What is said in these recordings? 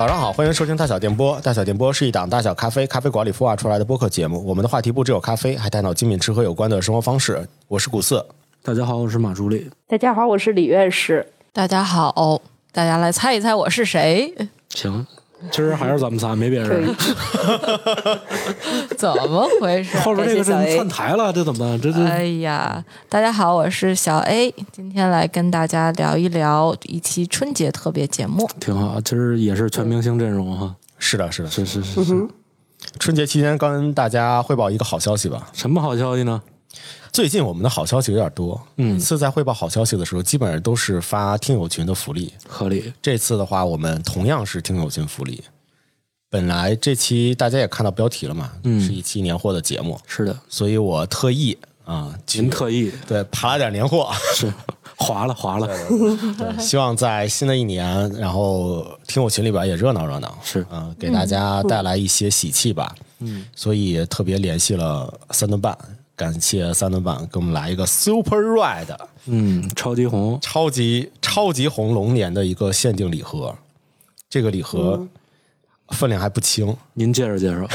早上好，欢迎收听大小电波。大小电波是一档大小咖啡咖啡馆里孵化出来的播客节目。我们的话题不只有咖啡，还探讨精品吃喝有关的生活方式。我是古色，大家好，我是马助理。大家好，我是李院士。大家好，大家来猜一猜我是谁？行，今儿还是咱们仨，没别人。，怎么回事？后边这个是感谢小 A 窜台了，这怎么办？这这哎呀，大家好，我是小 A，今天来跟大家聊一聊一期春节特别节目。挺好。今儿也是全明星阵容哈。是的，是的。是是是是。春节期间跟大家汇报一个好消息吧。什么好消息呢？最近我们的好消息有点多，嗯。每次在汇报好消息的时候，基本上都是发听友群的福利。合理。这次的话，我们同样是听友群福利。本来这期大家也看到标题了嘛，嗯。是一期年货的节目，是的，所以我特意啊，去您特意。对爬了点年货，是。划了划了。对希望在新的一年，然后听友群里边也热闹热闹，是。嗯、给大家带来一些喜气吧。嗯，所以特别联系了三顿半，感谢三顿半给我们来一个 Super Red 嗯，超级红。超级超级红龙年的一个限定礼盒。这个礼盒分量还不轻，您介绍介绍。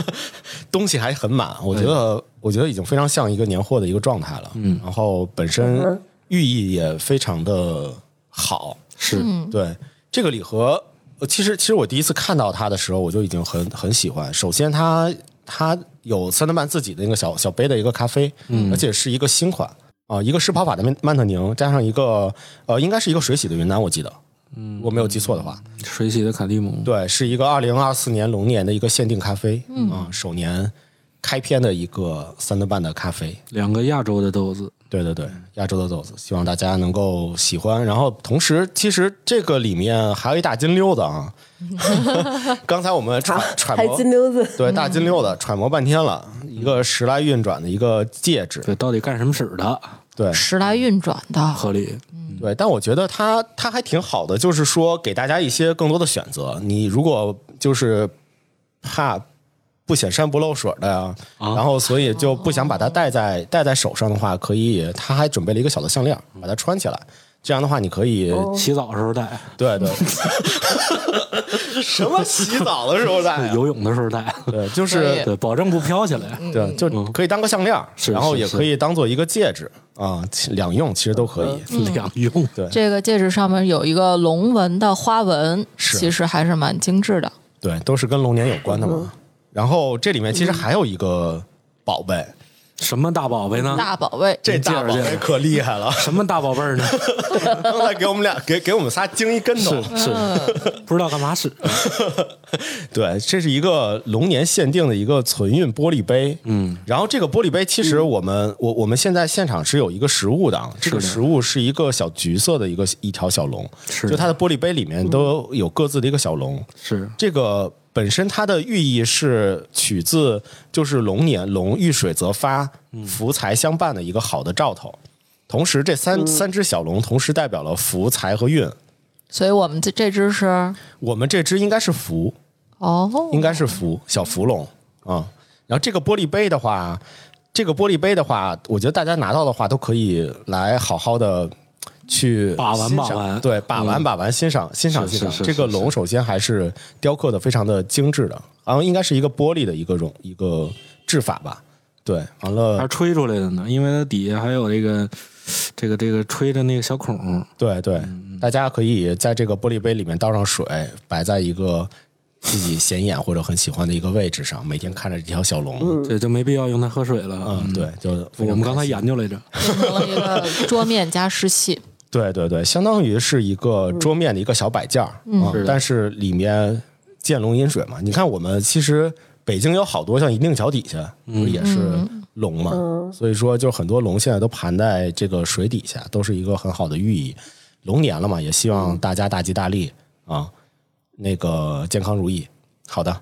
东西还很满，我觉得我觉得已经非常像一个年货的一个状态了。嗯，然后本身寓意也非常的好。是，对这个礼盒，呃其实其实我第一次看到它的时候，我就已经很很喜欢。首先它，它有三顿半自己的那个小小杯的一个咖啡，嗯，而且是一个新款啊、一个湿跑法的曼曼特宁，加上一个呃，应该是一个水洗的云南，我记得，嗯，我没有记错的话，水洗的卡蒂姆。对，是一个二零二四年龙年的一个限定咖啡，嗯啊、首年开篇的一个三顿半的咖啡，两个亚洲的豆子。对对对，亚洲的豆子，希望大家能够喜欢。然后同时，其实这个里面还有一大金溜子啊。刚才我们揣揣摩，金溜子，对大金溜子揣摩半天了，一个时来运转的一个戒指，对，到底干什么使的？对时来运转的，合理。对。但我觉得它它还挺好的，就是说给大家一些更多的选择。你如果就是怕不显山不漏水的呀，啊然后所以就不想把它戴在戴在手上的话，可以，他还准备了一个小的项链，把它穿起来。这样的话，你可以，洗澡的时候戴，对对，什么洗澡的时候戴、啊？游泳的时候戴。对，就是对，保证不飘起来。对，就可以当个项链，是然后也可以当做一个戒指啊，其两用其实都可以。两用。对这个戒指上面有一个龙纹的花纹，是其实还是蛮精致的。对，都是跟龙年有关的嘛。然后这里面其实还有一个宝贝，什么大宝贝呢？大宝贝，这大宝贝可厉害了，什么大宝贝儿呢？刚才给我们俩给给我们仨惊一跟头。是是，不知道干嘛使。对，这是一个龙年限定的一个存运玻璃杯。嗯，然后这个玻璃杯其实我们、我我们现在现场是有一个实物的，啊，这个实物是一个小橘色的一个一条小龙，是就它的玻璃杯里面都有各自的一个小龙。是这个本身它的寓意是取自就是龙年龙遇水则发，福财相伴的一个好的兆头。同时，这三、三只小龙同时代表了福财和运。所以我们这这只是我们这只应该是福，哦，应该是福小福龙啊、然后这个玻璃杯的话，这个玻璃杯的话，我觉得大家拿到的话都可以来好好的去把玩把玩对，把玩嗯把玩，欣赏欣赏欣赏。这个龙首先还是雕刻的非常的精致的，然后应该是一个玻璃的一个容一个制法吧。对，完了还，吹出来的呢，因为它底下还有这个这个这个吹的那个小孔。对对，嗯大家可以在这个玻璃杯里面倒上水，摆在一个自己显眼或者很喜欢的一个位置上，每天看着这条小龙。对就没必要用它喝水了。嗯，对，就我们刚才研究来着，变成了一个桌面加湿器。对对对，相当于是一个桌面的一个小摆件儿啊但是里面见龙饮水嘛。你看我们其实北京有好多像一定桥底下不是也是龙嘛，所以说就很多龙现在都盘在这个水底下，都是一个很好的寓意。龙年了嘛，也希望大家大吉大利啊，那个健康如意。好的，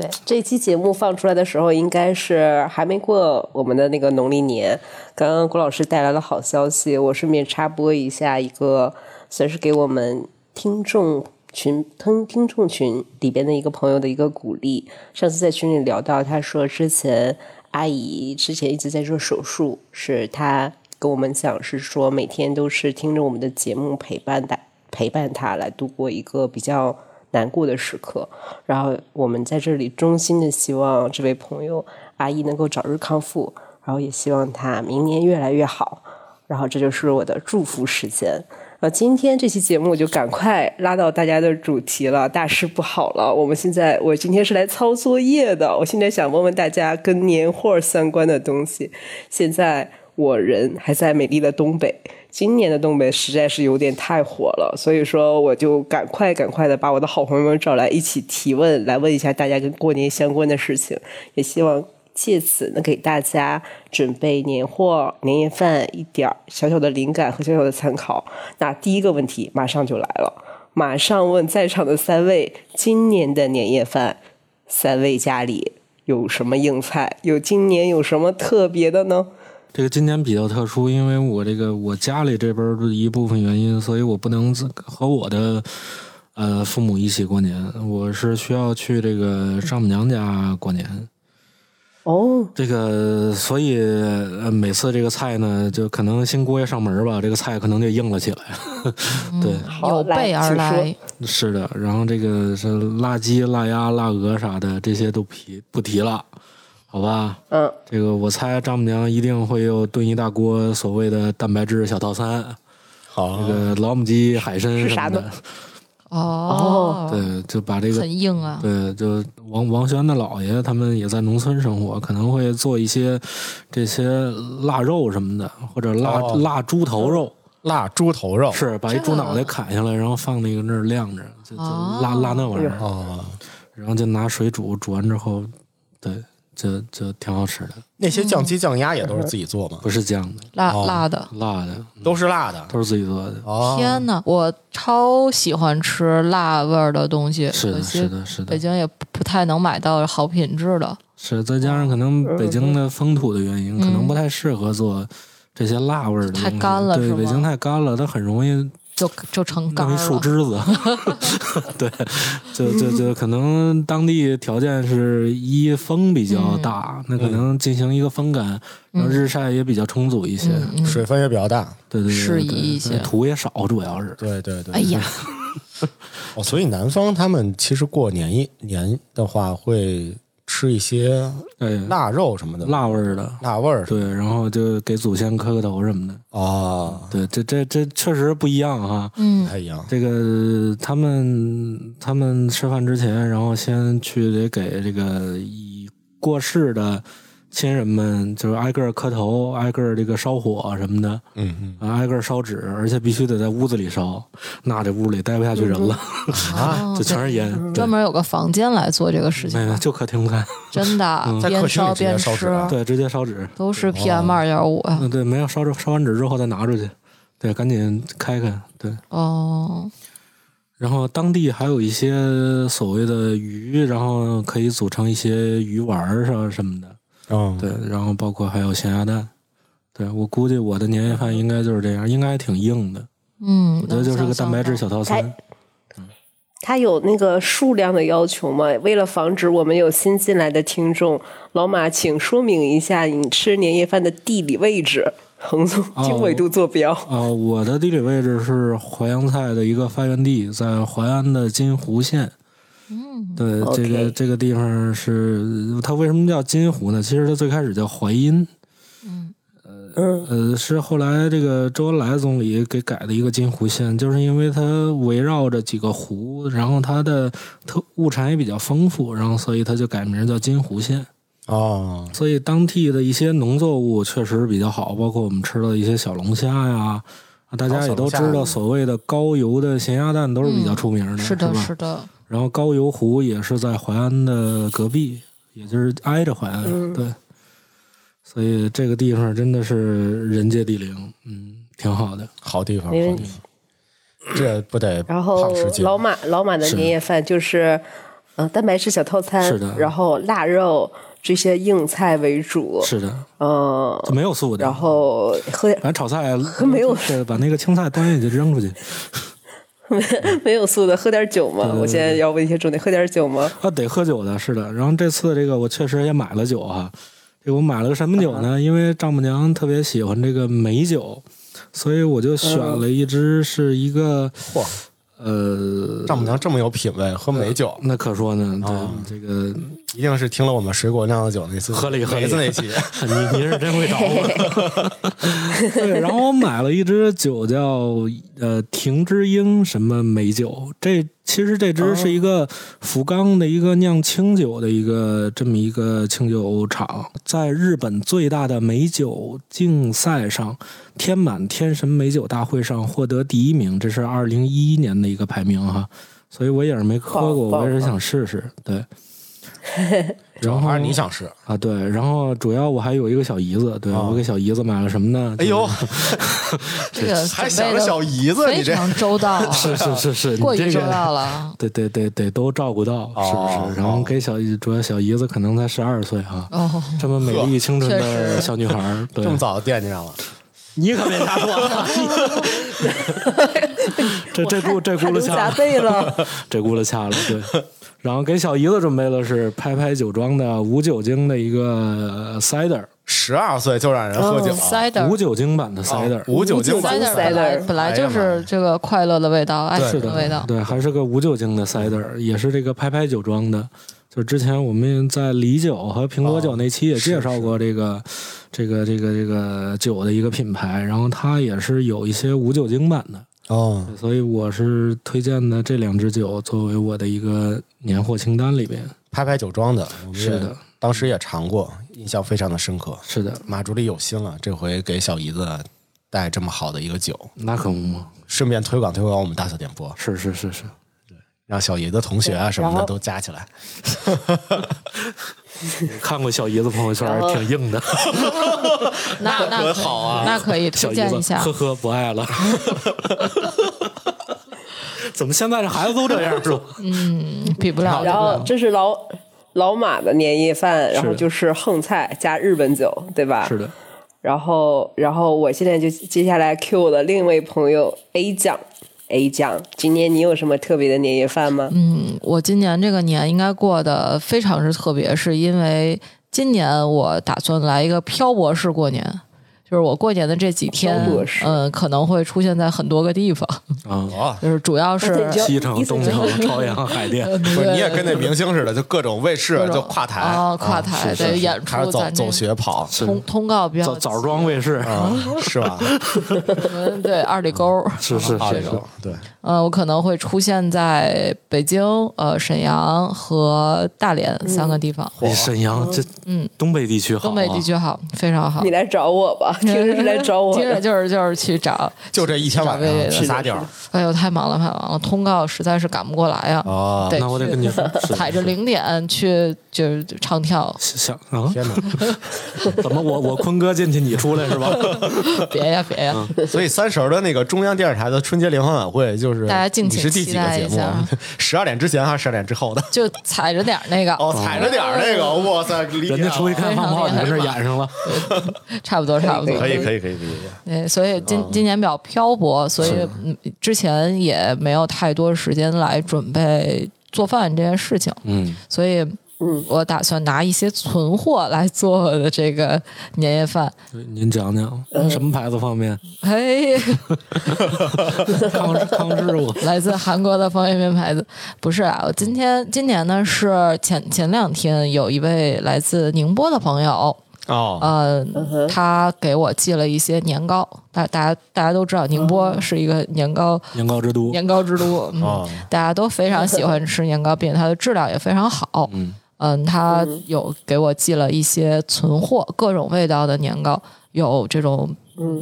对，这期节目放出来的时候，应该是还没过我们的那个农历年。刚刚郭老师带来了好消息，我顺便插播一下一个，算是给我们听众群听听众群里边的一个朋友的一个鼓励。上次在群里聊到，他说之前阿姨之前一直在做手术，是她跟我们讲是说每天都是听着我们的节目陪伴大陪伴他来度过一个比较难过的时刻。然后我们在这里衷心的希望这位朋友阿姨能够早日康复，然后也希望她明年越来越好。然后这就是我的祝福时间。呃，今天这期节目就赶快拉到大家的主题了，大事不好了！我们现在，我今天是来抄作业的。我现在想问问大家跟年货相关的东西。现在我人还在美丽的东北，今年的东北实在是有点太火了，所以说我就赶快赶快的把我的好朋友们找来一起提问，来问一下大家跟过年相关的事情，也希望。借此能给大家准备年货、年夜饭一点小小的灵感和小小的参考。那第一个问题马上就来了，马上问在场的三位：今年的年夜饭，三位家里有什么硬菜？有今年有什么特别的呢？这个今年比较特殊，因为我这个我家里这边的一部分原因，所以我不能和我的呃父母一起过年，我是需要去这个丈母娘家过年。哦，这个，所以每次这个菜呢，就可能新姑爷上门吧，这个菜可能就硬了起来。对，有备而来。是的，然后这个是辣鸡、腊鸭、腊鹅啥的，这些都皮不提了，好吧？嗯，这个我猜丈母娘一定会又炖一大锅所谓的蛋白质小套餐。好，这个老母鸡、海参什么的。哦，对，就把这个很硬啊。对，就王王轩的姥爷他们也在农村生活，可能会做一些这些腊肉什么的，或者腊腊猪头肉，腊猪头肉是把一猪脑袋砍下来，然后放那个那儿晾着，就就腊腊那玩意儿哦，然后就拿水煮，煮完之后，对。就就挺好吃的，那些酱鸡酱鸭也都是自己做吗？不是酱的，辣辣的，辣的都是辣的，都是自己做的。天哪，我超喜欢吃辣味儿的东西，是的，是的，是的。北京也不太能买到好品质的，是再加上可能北京的风土的原因，可能不太适合做这些辣味儿的。太干了，对，北京太干了，它很容易。就就成干了，树枝子 对，就就就可能当地条件是一风比较大，那可能进行一个风干，然后日晒也比较充足一些，水分也比较大，对对对，适宜一些，土也少，主要是，对对对。哎呀，哦，所以南方他们其实过年一年的话会。吃一些腊肉什么的，辣味儿的，辣味儿对，然后就给祖先磕个头什么的哦。对，这这这确实不一样哈，嗯，不太一样。这个他们他们吃饭之前，然后先去得给这个已过世的。亲人们就是挨个磕头，挨个这个烧火什么的，嗯嗯，挨个烧纸，而且必须得在屋子里烧，那这屋里待不下去人了啊，就全是烟。专门有个房间来做这个事情，就客厅看，真的，边烧边吃，对，直接烧纸，都是 PM 二点五啊。嗯，对，没有烧烧完纸之后再拿出去，对，赶紧开开，对。哦。然后当地还有一些所谓的鱼，然后可以组成一些鱼丸儿什什么的。嗯，对，然后包括还有咸鸭蛋，对我估计我的年夜饭应该就是这样，应该还挺硬的。嗯，我觉得就是个蛋白质小套餐。它有那个数量的要求吗？为了防止我们有新进来的听众，老马，请说明一下你吃年夜饭的地理位置，横纵经纬度坐标。啊，我的地理位置是淮扬菜的一个发源地，在淮安的金湖县。嗯，对，这个这个地方是它为什么叫金湖呢？其实它最开始叫淮阴，嗯，呃呃，是后来这个周恩来总理给改的一个金湖县，就是因为它围绕着几个湖，然后它的特物产也比较丰富，然后所以它就改名叫金湖县。哦，所以当地的一些农作物确实比较好，包括我们吃的一些小龙虾呀，大家也都知道，所谓的高油的咸鸭蛋都是比较出名的，是的，是的。然后高邮湖也是在淮安的隔壁，也就是挨着淮安，对，所以这个地方真的是人杰地灵，嗯，挺好的，好地方，好地方。这不得然后老马老马的年夜饭就是，呃，蛋白质小套餐，是的，然后腊肉这些硬菜为主，是的，嗯，没有素的，然后喝反正炒菜 没有，把那个青菜端进去扔出去。没 没有素的，喝点酒吗？我现在要问一些重点，喝点酒吗？啊，得喝酒的，是的。然后这次这个我确实也买了酒哈，这我买了个什么酒呢？因为丈母娘特别喜欢这个美酒，所以我就选了一支是一个呃，丈母娘这么有品位，喝美酒，那可说呢，哦对这个一定是听了我们水果酿的酒那次。合理合理梅子那期，你你是真会找我。对，然后我买了一支酒叫呃庭之英什么美酒，这其实这支是一个福冈的一个酿清酒的一个这么一个清酒厂，在日本最大的美酒竞赛上，天满天神美酒大会上获得第一名，这是二零一一年的一个排名哈。所以我也是没喝过，我也是想试试。对，然后还是你想试？啊，对，然后主要我还有一个小姨子，对、啊我给小姨子买了什么呢？哎呦，这个还想着小姨子，你非这常周到，啊是是是是，过你这个于周到了。对对对对，都照顾到，是不哦是？然后给小姨，主要小姨子可能才十二岁啊，哦，这么美丽清纯的小女孩，对这，么早就惦记上了，你可别瞎说，这这轱这轱辘汗流浃掐，背了。这轱辘掐了，对。然后给小姨子准备的是拍拍酒庄的无酒精的一个呃 cider，十二岁就让人喝酒，cider。无酒精版的 cider，无酒精版 cider 无本来 cider 本来就是这个快乐的味道，爱是的味道。对，还是个无酒精的 cider，也是这个拍拍酒庄的。就之前我们在梨酒和苹果酒那期也介绍过这个、这个这个这个酒的一个品牌，然后它也是有一些无酒精版的，哦，所以我是推荐的这两支酒作为我的一个年货清单里边。拍拍酒庄的，是的，当时也尝过，印象非常的深刻。是的，马助理有心了，这回给小姨子带这么好的一个酒，那可不嘛，顺便推广推广我们大小电波，是是是是，对让小姨子同学啊什么的都加起来。看过小姨子朋友圈挺硬的，那那可好啊那可以推荐一下呵。呵不爱了。怎么现在这孩子都这样是吧？嗯比不了然后。这是老老马的年夜饭，然后就是横菜加日本酒，对吧？是的，然后，然后我现在就接下来 Q 我的另一位朋友 A 酱，A 酱，今年你有什么特别的年夜饭吗？嗯，我今年这个年应该过得非常之特别，是因为今年我打算来一个漂泊式过年，就是我过年的这几天嗯，可能会出现在很多个地方，啊，哦，就是主要是西城、东城、朝阳、海淀，不是你也跟那明星似的，就各种卫视就跨台啊跨台对演出走走学跑通通告比较枣枣庄卫视，啊，是吧？嗯对二里沟是是是对，呃，我可能会出现在北京、呃沈阳和大连三个地方。哎沈阳这嗯，东北地区好啊，东北地区好，非常好你。来找我吧，听着是来找我 听着。就是就是去找，就这一天晚上去仨地儿哎呦，太忙了，太忙了，通告实在是赶不过来呀、啊！对，那我得跟你说，踩着零点去就是唱跳，想啊，天哪！怎么我我坤哥进去你出来是吧？别 呀别呀，所以三十的那个中央电视台的春节联欢晚会，就是大家敬你请是第几个节目期待一下？十二点之前还是十二点之后的？就踩着点儿那个，哦，踩着点儿那个，哇塞，人家出去看放炮，这儿演上了，差不多差不多。可以可以可以可以，对，所以今今年比较漂泊，所以嗯之前也没有太多时间来准备做饭这件事情，嗯，所以。嗯，我打算拿一些存货来做我的这个年夜饭。您讲讲什么牌子方便？嘿，康康师傅。来自韩国的方便面牌子，不是啊，我今天今年呢是前前两天有一位来自宁波的朋友，哦，呃，他给我寄了一些年糕，大大家大家都知道宁波是一个年糕年糕之都，年糕之都，嗯，哦。大家都非常喜欢吃年糕，并且它的质量也非常好。嗯嗯，他有给我寄了一些存货，各种味道的年糕，有这种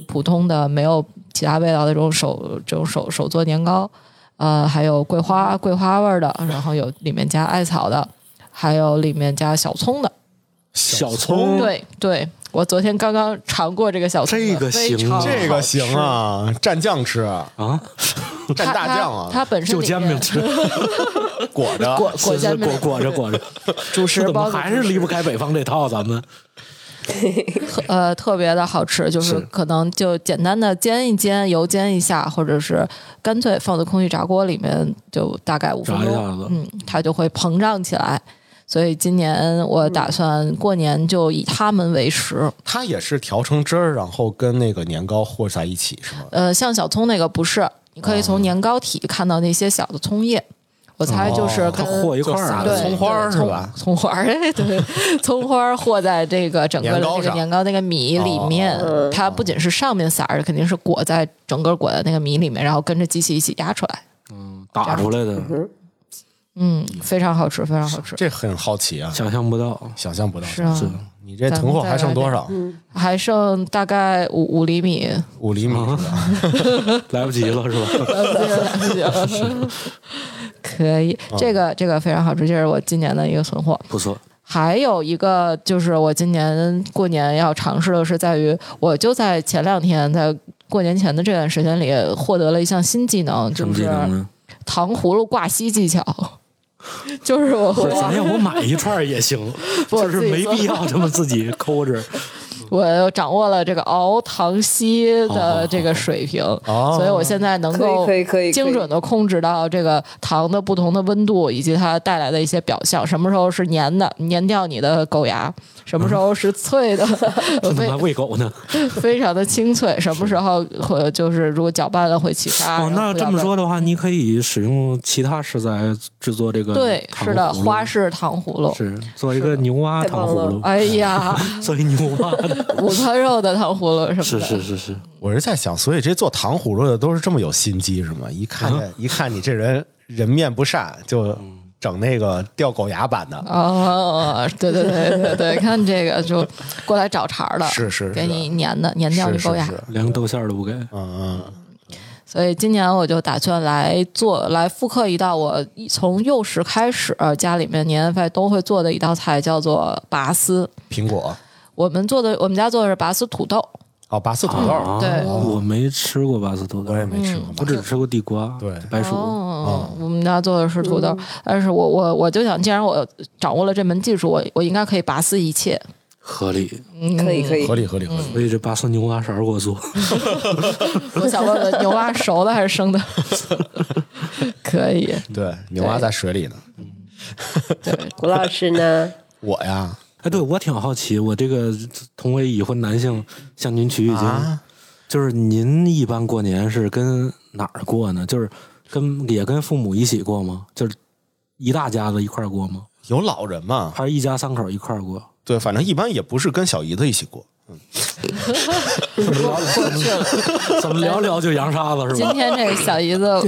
普通的没有其他味道的这种手这种手手做年糕，呃，还有桂花桂花味儿的，然后有里面加艾草的，还有里面加小葱的。小葱，对对，我昨天刚刚尝过这个小葱，这个行啊这个行啊，蘸酱吃，啊，蘸大酱啊它，本身就煎饼吃，裹着裹裹煎饼裹裹着裹着，主食怎么包还是离不开北方这套？咱们 特呃特别的好吃，就是是可能就简单的煎一煎，油煎一下，或者是干脆放在空气炸锅里面，就大概五分钟子，嗯，它就会膨胀起来。所以今年我打算过年就以它们为食。它也是调成汁儿，然后跟那个年糕和在一起，是吗？呃，像小葱那个不是，你可以从年糕体看到那些小的葱叶。我猜就是和一块儿对的葱花儿是吧葱葱花 对，葱花儿和在这个整个的这个年糕上年糕那个米里面，哦它不仅是上面撒着，肯定是裹在整个裹在那个米里面，然后跟着机器一起压出来。嗯打出来的，嗯，非常好吃，非常好吃。这很好奇啊，想象不到。想象不到。是啊，是你这囤货还剩多少？还剩大概五五厘米，五厘米 来不及了是吧？来不及了来不及了？可以，这个这个非常好吃，这是我今年的一个存货。不错，还有一个就是我今年过年要尝试的是在于，我就在前两天在过年前的这段时间里获得了一项新技能，什么技就是能呢？糖葫芦挂锡技巧。就是我会，咱要不买一串也行，就是没必要这么自己抠着。我掌握了这个熬糖稀的这个水平，哦所以我现在能够可以可以精准的控制到这个糖的不同的温度以及它带来的一些表象，什么时候是粘的，粘掉你的狗牙，什么时候是脆的，怎么喂狗呢？非常的清脆，什么时候会就是如果搅拌了会起沙。哦，那这么说的话，你可以使用其他食材制作这个对，是的，花式糖葫芦。是做一个牛蛙糖葫芦，哎呀，做一牛蛙的，午餐肉的糖葫芦什么的，是是是是，我是在想，所以这做糖葫芦的都是这么有心机是吗？一看见一看你这人人面不善，就整那个掉狗牙版的。哦，对对对对对，看这个就过来找茬儿的，是是是给你粘的，粘掉你狗牙。是是是，连豆馅儿都不给。嗯嗯，所以今年我就打算来做，来复刻一道我从幼时开始家里面年夜饭都会做的一道菜，叫做拔丝。苹果我们做的，我们家做的是拔丝土豆。哦，拔丝土豆，啊对我没吃过拔丝土豆，我也没吃过。我只吃过地瓜，对白薯。哦，我们家做的是土豆，但是我我我就想，既然我掌握了这门技术，我我应该可以拔丝一切。合理，可以可以合，理合理合理。所以这拔丝牛蛙勺儿给我做，我想问问，牛蛙熟的还是生的？可以，对，牛蛙在水里呢。对 谷老师呢？我呀，哎，对我挺好奇，我这个同为已婚男性向您取取经，啊，就是您一般过年是跟哪儿过呢？就是跟也跟父母一起过吗？就是一大家子一块儿过吗？有老人吗？还是一家三口一块儿过？对，反正一般也不是跟小姨子一起过。过去了。怎么聊聊就扬沙子是吧？今天这个小姨子，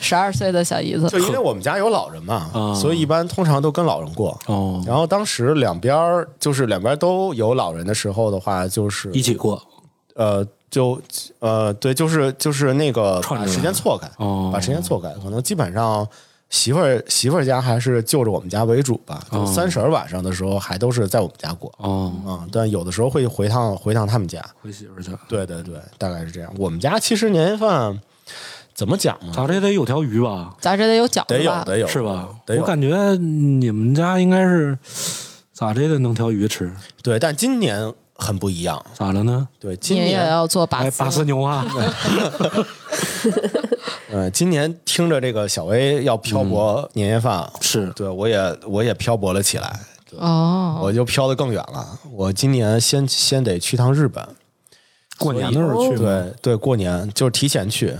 十二岁的小姨子就，因为我们家有老人嘛，啊所以一般通常都跟老人过。哦，然后当时两边儿就是两边都有老人的时候的话，就是一起过呃，就呃，对，就是就是那个把时间错开，哦把时间错开，可能基本上媳妇儿媳妇儿家还是就着我们家为主吧。就哦三婶儿晚上的时候还都是在我们家过哦，啊、但有的时候会回趟回趟他们家。回媳妇儿家，对对对，大概是这样。我们家其实年夜饭怎么讲呢？咋这得有条鱼吧？咋这得有饺子吧？有得有是吧？得有我感觉你们家应该是咋这得弄条鱼吃？对，但今年很不一样。咋了呢？对，今年也要做拔哎，丝拔丝牛蛙，呃，今年听着这个小薇要漂泊年夜饭，是。对我也我也漂泊了起来，哦，我就漂得更远了。我今年先先得去趟日本，过年的时候去，对对，过年就是提前去，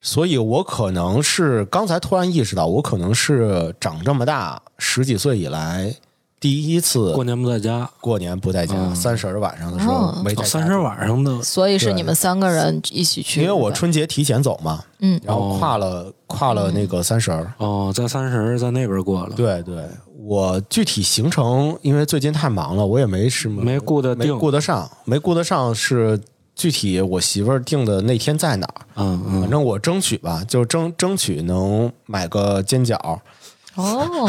所以我可能是刚才突然意识到，我可能是长这么大十几岁以来第一次过年不在家，过年不在家，嗯。三十儿晚上的时候哦。没在家哦三十晚上的所以是你们三个人一起去，因为我春节提前走嘛，嗯。然后跨了跨了那个三十儿。哦，在三十在那边过了，对对，我具体行程因为最近太忙了，我也没什么没顾得没，顾得上，没顾得上是具体我媳妇儿定的那天在哪儿。嗯嗯。反正我争取吧，就争争取能买个煎饺。哦，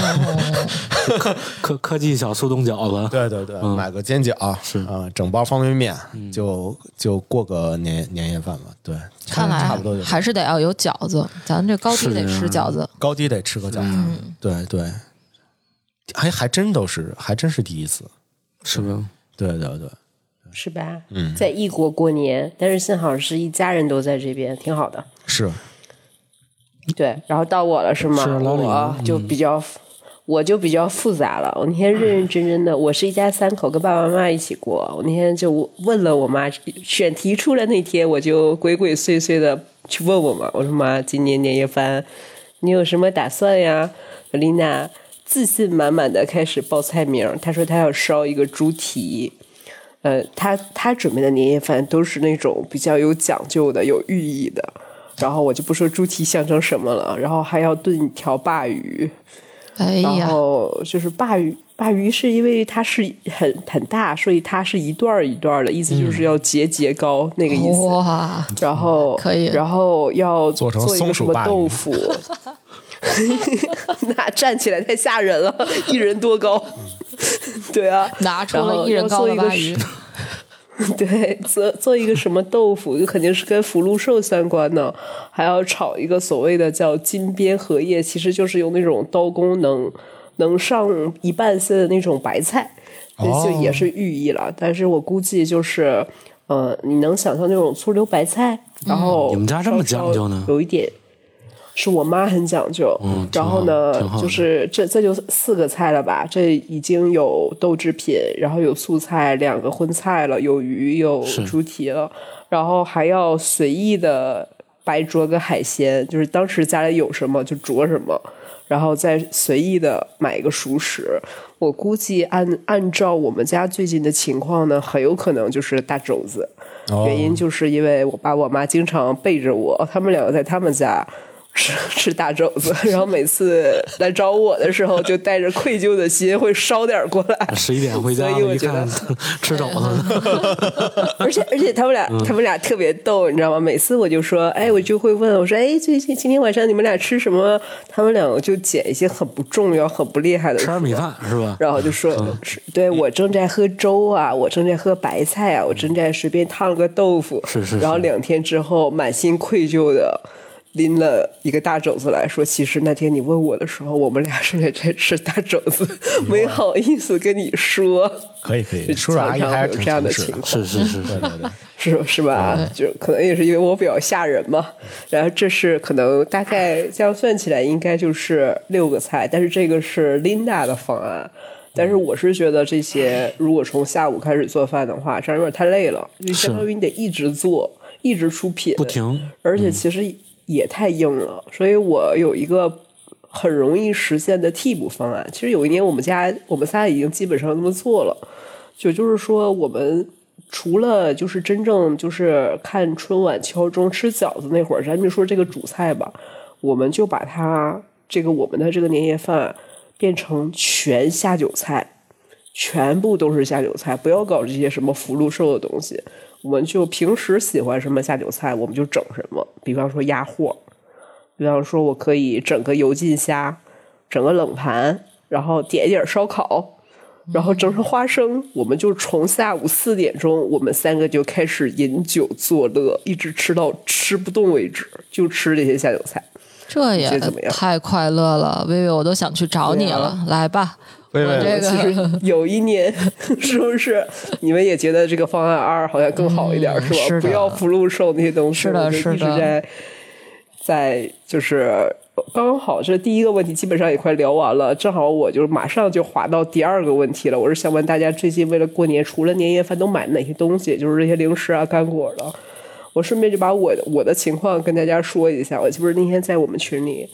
科科技小速冻饺子，对对对，嗯买个煎饺是嗯啊、整包方便面，就就过个年年夜饭吧。对，看来差不多就还是得要有饺子，咱这高低得吃饺子。高低得吃个饺子。嗯对对，还还真都是，还真是第一次。是吗？对对对，是吧？嗯在异国过年，但是幸好是一家人都在这边，挺好的。是对，然后到我了是吗？是我就比较，我就比较复杂了。我那天认认真真的，我是一家三口，跟爸爸妈妈一起过。我那天就问了我妈，选题出来那天，我就鬼鬼祟祟的去问我妈，我说妈，今年年夜饭你有什么打算呀？丽娜自信满满的开始报菜名，她说她要烧一个猪蹄。呃，她她准备的年夜饭都是那种比较有讲究的、有寓意的。然后我就不说猪蹄象征什么了，然后还要炖一条鲅鱼。哎呀，然后就是鲅鱼，鲅鱼是因为它是很很大，所以它是一段一段的，意思就是要节节高那个意思。哇，然后可以。然后要做成一个什么松鼠豆腐，那站起来太吓人了，一人多高？对啊，拿出了一人高的鲅鱼，对，做做一个什么豆腐，就肯定是跟福禄寿相关的，还要炒一个所谓的叫金边荷叶，其实就是用那种刀工能能上一半丝的那种白菜，哦就也是寓意了。但是我估计就是，呃，你能想象那种醋溜白菜，然后你们家这么讲究呢有一点。是我妈很讲究，嗯然后呢就是这这就四个菜了吧？这已经有豆制品，然后有素菜，两个荤菜了，有鱼，有猪蹄了，然后还要随意的白灼个海鲜，就是当时家里有什么就灼什么，然后再随意的买一个熟食。我估计按按照我们家最近的情况呢，很有可能就是大肘子。哦原因就是因为我爸我妈经常背着我，他们两个在他们家吃 吃大肘子，然后每次来找我的时候，就带着愧疚的心会捎点过来。十一点回家了，一所以我觉得看 吃肘子，而且而且他们俩他们俩特别逗，你知道吗？每次我就说，哎，我就会问我说，哎，最近今天晚上你们俩吃什么？他们两个就捡一些很不重要、很不厉害的说吃点米饭是吧？然后就说，是对我正在喝粥啊，我正在喝白菜啊，我正在随便烫了个豆腐。是是是然后两天之后，满心愧疚的拎了一个大肘子来说，其实那天你问我的时候，我们俩是在在吃大肘子，没好意思跟你说。可以可以，就叔叔阿姨还是有这样的情况是是是是，是 是吧？就可能也是因为我比较吓人嘛。然后这是可能大概这样算起来应该就是六个菜，但是这个是 Linda 的方案。但是我是觉得这些如果从下午开始做饭的话，这样有点太累了，就相当于你得一直做，一直出品，不停。而且其实也太硬了，所以我有一个很容易实现的替补方案。其实有一年我们家我们仨已经基本上这么做了，就就是说我们除了就是真正就是看春晚敲钟吃饺子那会儿，咱就说这个主菜吧，我们就把它这个我们的这个年夜饭变成全下酒菜。全部都是下酒菜，不要搞这些什么福禄寿的东西。我们就平时喜欢什么下酒菜，我们就整什么。比方说鸭货，比方说我可以整个油浸虾，整个冷盘，然后点一点烧烤，然后整成花生。我们就从下午四点钟，我们三个就开始饮酒作乐，一直吃到吃不动为止，就吃这些下酒菜。这也怎么样太快乐了，薇薇，我都想去找你了，来吧，薇薇我这其实有一年，是不是你们也觉得这个方案二好像更好一点，是吧？是不要福禄寿那些东西，是的是一直的在在就是刚刚好，这第一个问题基本上也快聊完了，正好我就马上就划到第二个问题了。我是想问大家，最近为了过年，除了年夜饭都买哪些东西？就是这些零食啊、干果的。我顺便就把我我的情况跟大家说一下。我不是那天在我们群里，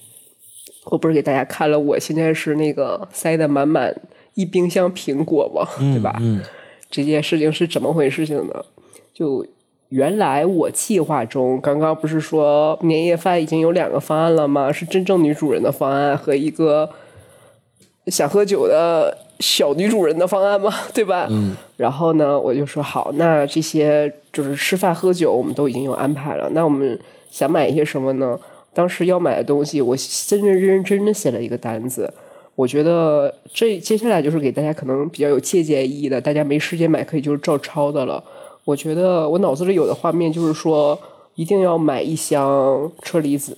我不是给大家看了，我现在是那个塞的满满一冰箱苹果嘛，对吧？嗯，这件事情是怎么回事情呢？就原来我计划中，刚刚不是说年夜饭已经有两个方案了吗？是真正女主人的方案和一个想喝酒的小女主人的方案吗，对吧？嗯。然后呢，我就说好，那这些就是吃饭喝酒，我们都已经有安排了。那我们想买一些什么呢？当时要买的东西，我真认认真真的写了一个单子。我觉得这接下来就是给大家可能比较有借鉴意义的，大家没时间买可以就是照抄的了。我觉得我脑子里有的画面就是说，一定要买一箱车厘子，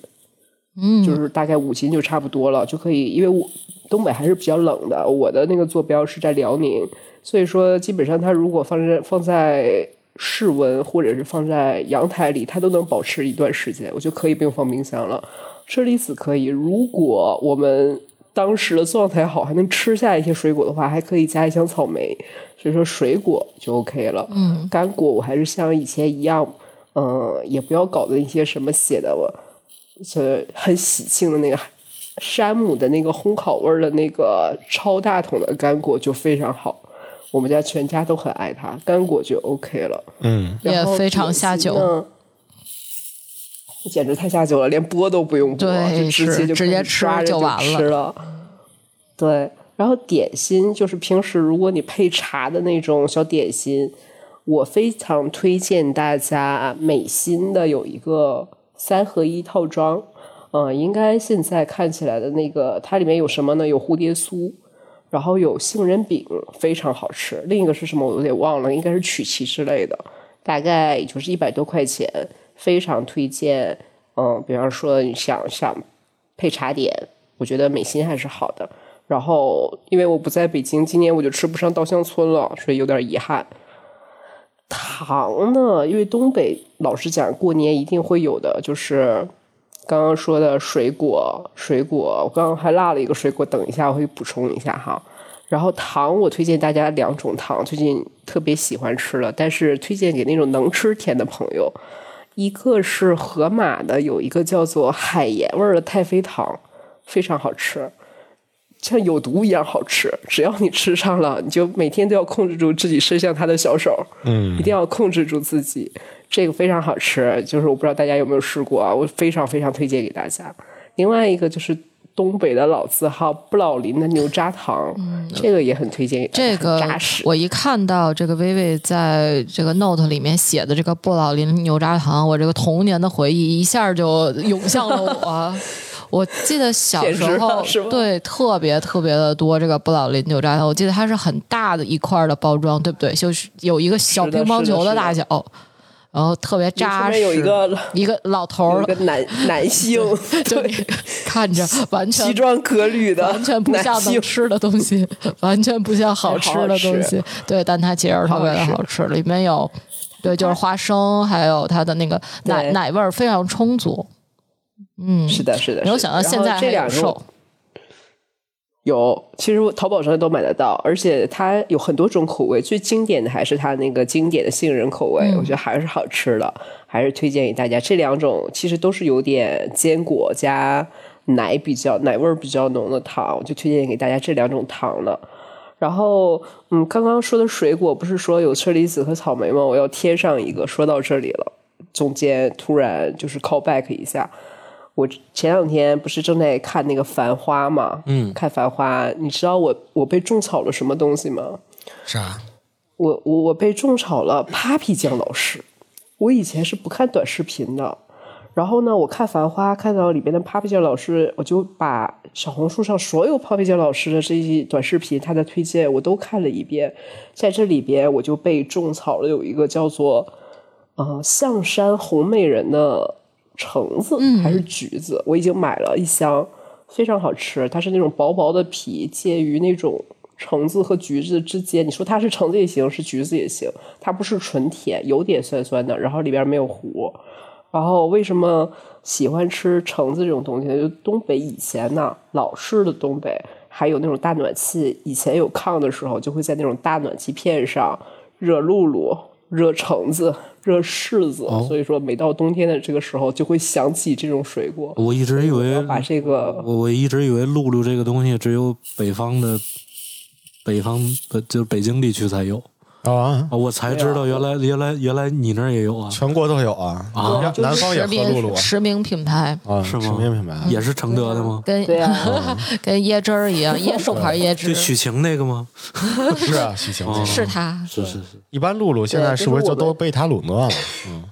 嗯，就是大概五斤就差不多了，就可以。因为我东北还是比较冷的，我的那个坐标是在辽宁，所以说基本上它如果放在放在室温或者是放在阳台里，它都能保持一段时间，我就可以不用放冰箱了。车厘子可以，如果我们当时的状态好，还能吃下一些水果的话，还可以加一箱草莓。所以说水果就 OK 了。嗯，干果我还是像以前一样，嗯，也不要搞的一些什么写的，呃很喜庆的那个山姆的那个烘烤味的那个超大桶的干果就非常好。我们家全家都很爱它，干果就 OK 了。嗯，也非常下酒。简直太下酒了，连剥都不用剥，就直接就直接吃就完了。对，然后点心就是平时如果你配茶的那种小点心，我非常推荐大家美心的有一个三合一套装。嗯，应该现在看起来的那个，它里面有什么呢？有蝴蝶酥，然后有杏仁饼，非常好吃。另一个是什么？我有点忘了，应该是曲奇之类的，大概就是一百多块钱。非常推荐，嗯，比方说你想想配茶点，我觉得美心还是好的。然后因为我不在北京，今年我就吃不上稻香村了，所以有点遗憾。糖呢，因为东北老实讲，过年一定会有的，就是刚刚说的水果，水果，我刚刚还落了一个水果，等一下我会补充一下哈。然后糖，我推荐大家两种糖，最近特别喜欢吃了，但是推荐给那种能吃甜的朋友。一个是盒马的，有一个叫做海盐味儿的太妃糖，非常好吃，像有毒一样好吃。只要你吃上了，你就每天都要控制住自己伸向他的小手，嗯，一定要控制住自己。这个非常好吃，就是我不知道大家有没有试过啊，我非常非常推荐给大家。另外一个就是。东北的老字号不老林的牛轧糖，这个也很推荐。这个扎实。我一看到这个薇薇在这个 note 里面写的这个不老林牛轧糖，我这个童年的回忆一下就涌向了我。我记得小时候对特别特别的多这个不老林牛轧糖，我记得它是很大的一块的包装，对不对？就是有一个小乒乓球的大小。然后特别扎实，有一个一个老头儿，一个男男性，就看着完全西装革履的，完全不像能吃的东西，完全不像好吃的东西。对，但它其实特别的好吃，里面有对，就是花生，还有它的那个奶奶味儿非常充足。嗯，是的，是的。没有想到现在这两种。有，其实淘宝上都买得到，而且它有很多种口味，最经典的还是它那个经典的杏仁口味，我觉得还是好吃的，还是推荐给大家。这两种其实都是有点坚果加奶比较奶味儿比较浓的糖，我就推荐给大家这两种糖了。然后，嗯，刚刚说的水果不是说有车厘子和草莓吗？我要添上一个，说到这里了，中间突然就是 call back 一下。我前两天不是正在看那个《繁花》嘛，嗯，看《繁花》，你知道我我被种草了什么东西吗？啥？我我我被种草了 Papi 酱老师。我以前是不看短视频的，然后呢，我看《繁花》看到里边的 Papi 酱老师，我就把小红书上所有 Papi 酱老师的这些短视频，他的推荐我都看了一遍。在这里边，我就被种草了，有一个叫做呃象山红美人的。橙子还是橘子，我已经买了一箱，非常好吃。它是那种薄薄的皮，介于那种橙子和橘子之间。你说它是橙子也行，是橘子也行。它不是纯甜，有点酸酸的，然后里边没有核。然后为什么喜欢吃橙子这种东西呢？就东北以前呢，老式的东北还有那种大暖气，以前有炕的时候，就会在那种大暖气片上热露露。热橙子，热柿子，所以说每到冬天的这个时候，就会想起这种水果。我一直以为把这个，我我一直以为露露这个东西只有北方的，北方的就北京地区才有。啊！我才知道，原来原来原来你那儿也有啊，全国都有啊啊！南方也喝露露，驰名品牌啊，是吗？驰名品牌也是承德的吗？跟对啊，跟椰汁儿一样，椰树牌椰汁。就许晴那个吗？是啊，许晴是他，是是是。一般露露现在是不是就都被他垄断了？嗯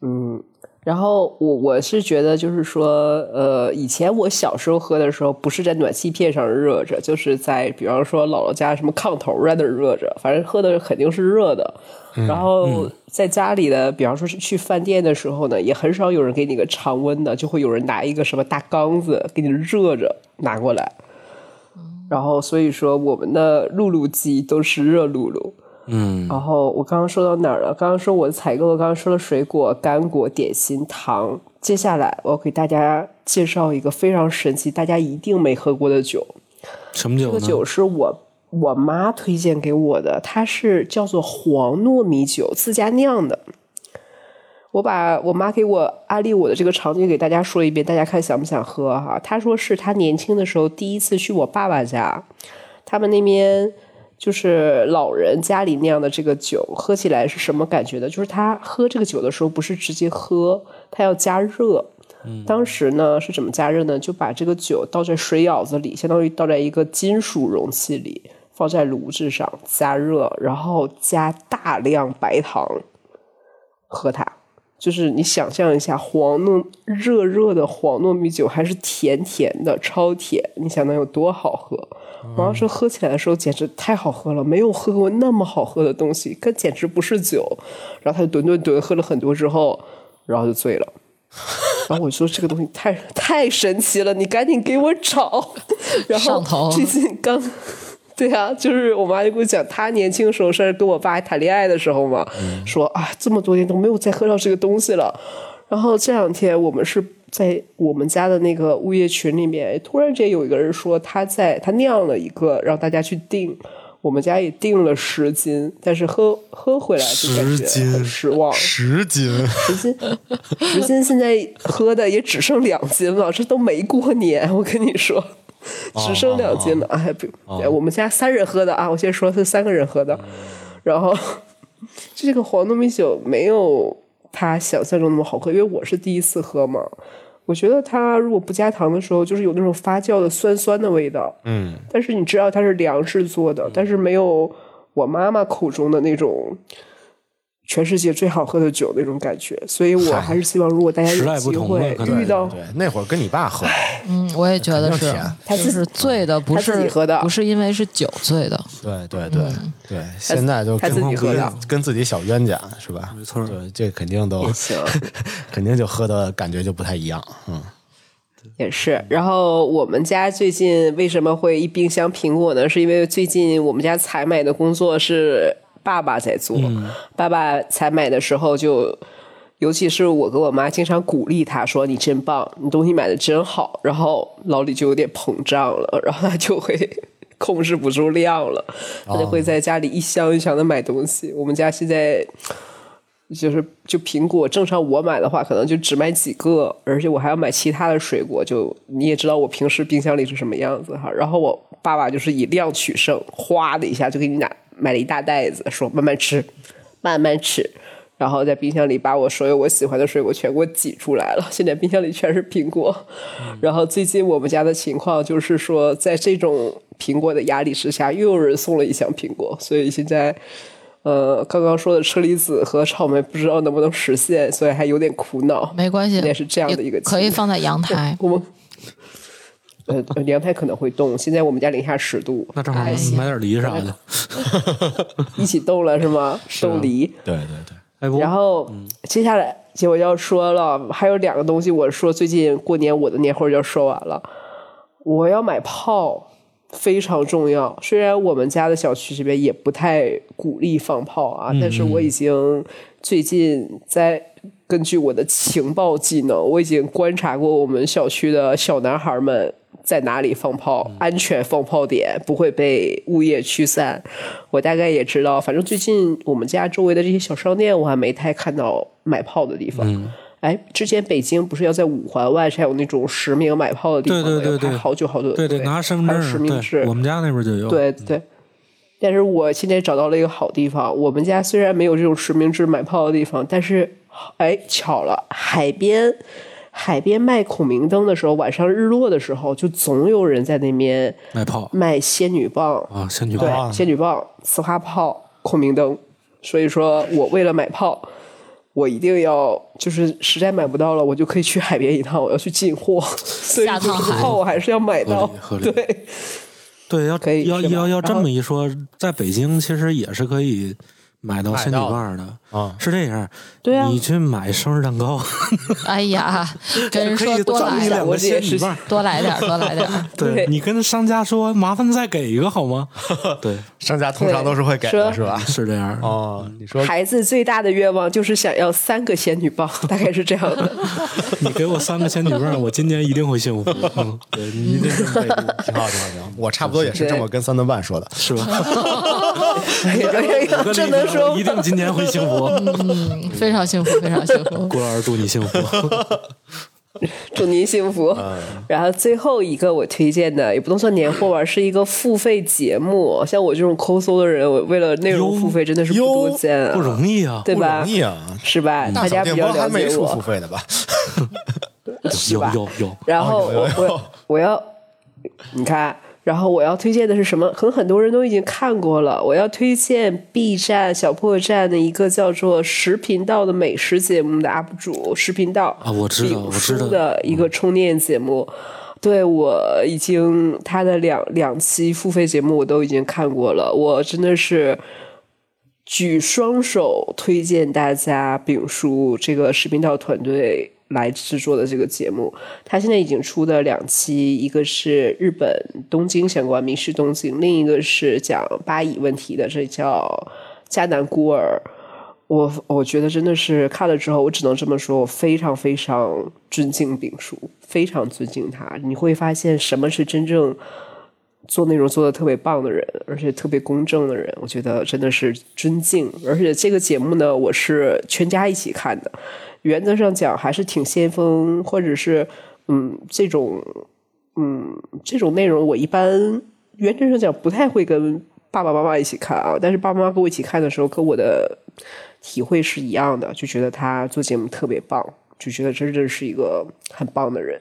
嗯。然后我我是觉得就是说，呃，以前我小时候喝的时候，不是在暖气片上热着，就是在比方说姥姥家什么炕头在那热着，反正喝的肯定是热的。然后在家里的，比方说是去饭店的时候呢，也很少有人给你个常温的，就会有人拿一个什么大缸子给你热着拿过来。然后所以说我们的露露机都是热露露。嗯，然后我刚刚说到哪儿了？刚刚说我的采购，刚刚说了水果、干果、点心、糖。接下来我要给大家介绍一个非常神奇，大家一定没喝过的酒。什么酒？这个酒是我我妈推荐给我的，它是叫做黄糯米酒，自家酿的。我把我妈给我安利我的这个场景给大家说一遍，大家看想不想喝哈？她说是她年轻的时候第一次去我爸爸家，他们那边就是老人家里酿的这个酒，喝起来是什么感觉的？就是他喝这个酒的时候不是直接喝，他要加热。当时呢是怎么加热呢？就把这个酒倒在水舀子里，相当于倒在一个金属容器里，放在炉子上加热，然后加大量白糖喝它。就是你想象一下，黄糯热热的黄糯米酒还是甜甜的，超甜，你想能有多好喝？我要是喝起来的时候简直太好喝了，没有喝过那么好喝的东西，可简直不是酒。然后他就吨吨吨喝了很多之后，然后就醉了。然后我说这个东西太 太神奇了，你赶紧给我找。然后最近刚，对啊，就是我妈就跟我讲，她年轻的时候是跟我爸谈恋爱的时候嘛，说啊这么多年都没有再喝到这个东西了。然后这两天我们是在我们家的那个物业群里面，突然间有一个人说他在他酿了一个让大家去订。我们家也订了十斤，但是喝喝回来就感觉十斤很失望。十斤，十斤，十斤现在喝的也只剩两斤了，这都没过年，我跟你说，只剩两斤了。哎，不，我们家三人喝的啊，我先说是三个人喝的，然后这个黄糯米酒没有他想象中那么好喝，因为我是第一次喝嘛。我觉得它如果不加糖的时候，就是有那种发酵的酸酸的味道。嗯，但是你知道它是粮食做的，但是没有我妈妈口中的那种全世界最好喝的酒那种感觉。所以我还是希望，如果大家有机不同了会遇到对，那会儿跟你爸喝，嗯，我也觉得是。他就是醉的不他自己是喝的。不是因为是酒醉的，对对对对，现在就他自己跟喝的。跟自己小冤家是吧？没错。对，这肯定都也行。肯定就喝的感觉就不太一样，嗯，也是，然后我们家最近为什么会一冰箱苹果呢？是因为最近我们家采买的工作是爸爸在做，爸爸采买的时候就，尤其是我跟我妈经常鼓励他说：“你真棒，你东西买的真好。”然后老李就有点膨胀了，然后他就会控制不住量了，他就会在家里一箱一箱的买东西。我们家现在。就是就苹果，正常我买的话，可能就只买几个，而且我还要买其他的水果。就你也知道我平时冰箱里是什么样子哈。然后我爸爸就是以量取胜，哗的一下就给你拿买了一大袋子，说慢慢吃，慢慢吃。然后在冰箱里把我所有我喜欢的水果全给我挤出来了。现在冰箱里全是苹果。然后最近我们家的情况就是说，在这种苹果的压力之下，又有人送了一箱苹果，所以现在。呃，刚刚说的车厘子和草莓不知道能不能实现，所以还有点苦恼。没关系，也是这样的一个也可以放在阳台。我们呃呃阳台可能会冻，现在我们家零下十度，那正好买点梨啥的。一起冻了是吗？冻梨。对对对，然后接下来结果要说了，还有两个东西，我说最近过年我的年货就要说完了，我要买炮。非常重要。虽然我们家的小区这边也不太鼓励放炮啊，但是我已经最近在根据我的情报技能，我已经观察过我们小区的小男孩们在哪里放炮，安全放炮点不会被物业驱散。我大概也知道，反正最近我们家周围的这些小商店，我还没太看到买炮的地方。哎，之前北京不是要在五环外才有那种实名买炮的地方吗？对对对对好久好久的对对，拿身份证实名制，我们家那边就有。对对。但是我现在找到了一个好地方，我们家虽然没有这种实名制买炮的地方，但是哎，巧了，海边海边卖孔明灯的时候，晚上日落的时候，就总有人在那边卖炮卖仙女棒，啊，仙女对棒，仙女棒、呲花炮、孔明灯。所以说我为了买炮，我一定要就是实在买不到了，我就可以去海边一趟，我要去进货。所以这个下趟海炮我还是要买到。对，对，要可以要要要这么一说，在北京其实也是可以买到仙女棒的啊是这样，对啊你去买生日蛋糕，哎呀，跟人说多来两个仙女棒。多来点儿，多来点 儿。对你跟商家说，麻烦再给一个好吗？对，商家通常都是会给的，是吧？是这样。哦，你说孩子最大的愿望就是想要三个仙女棒，大概是这样的。你给我三个仙女棒，我今年一定会幸福。嗯，对你一定是，挺好，挺好，挺好。我差不多也是这么跟三顿半说的。是吧？哎呀哎呀我跟这你讲能说一定今年会幸福。嗯，非常幸福，非常幸福。郭老师，祝你幸福。祝您幸福。然后最后一个我推荐的，也不能算年货吧，是一个付费节目。像我这种抠搜的人，我为了内容付费真的是不多见啊，不容易啊，对吧不容？易啊！是吧？大大家比较了解我，费的 吧？有吧有有，然后哦有有有我我我要你看，然后我要推荐的是什么？可能很多人都已经看过了。我要推荐 B 站小破站的一个叫做“食频道”的美食节目的 UP 主，食频道啊我知道我知道叔的一个充电节目。对我已经他的两两期付费节目我都已经看过了，我真的是举双手推荐大家丙叔这个食频道团队来制作的这个节目。他现在已经出的两期，一个是日本东京相关《迷失东京》，另一个是讲巴以问题的，这叫《迦南孤儿》。我我觉得真的是看了之后，我只能这么说，我非常非常尊敬丙叔，非常尊敬他。你会发现什么是真正做内容做的特别棒的人，而且特别公正的人，我觉得真的是尊敬。而且这个节目呢，我是全家一起看的，原则上讲还是挺先锋，或者是嗯这种嗯这种内容，我一般原则上讲不太会跟爸爸妈妈一起看啊，但是爸爸妈妈跟我一起看的时候，跟我的体会是一样的，就觉得他做节目特别棒，就觉得真正是一个很棒的人。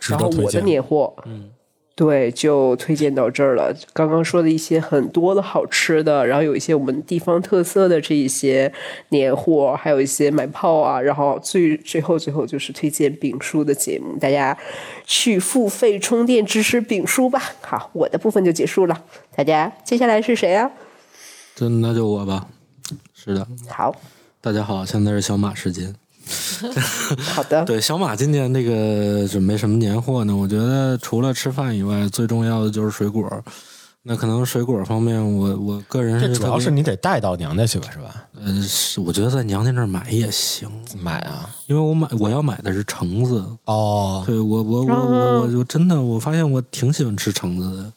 值然后我的。年货，嗯，对，就推荐到这儿了。刚刚说的一些很多的好吃的，然后有一些我们地方特色的这一些年货，还有一些买炮啊，然后最最后最后就是推荐饼叔的节目，大家去付费充电支持饼叔吧。好，我的部分就结束了，大家接下来是谁啊？就那就我吧。是的，好大家好，现在是小马时间。好的，对，小马今年那个准备什么年货呢？我觉得除了吃饭以外，最重要的就是水果。那可能水果方面，我我个人这主要是你得带到娘家去吧，是吧？呃，是我觉得在娘家那儿买也行，买啊！因为我买我要买的是橙子。哦，对我我我我我我真的我发现我挺喜欢吃橙子的，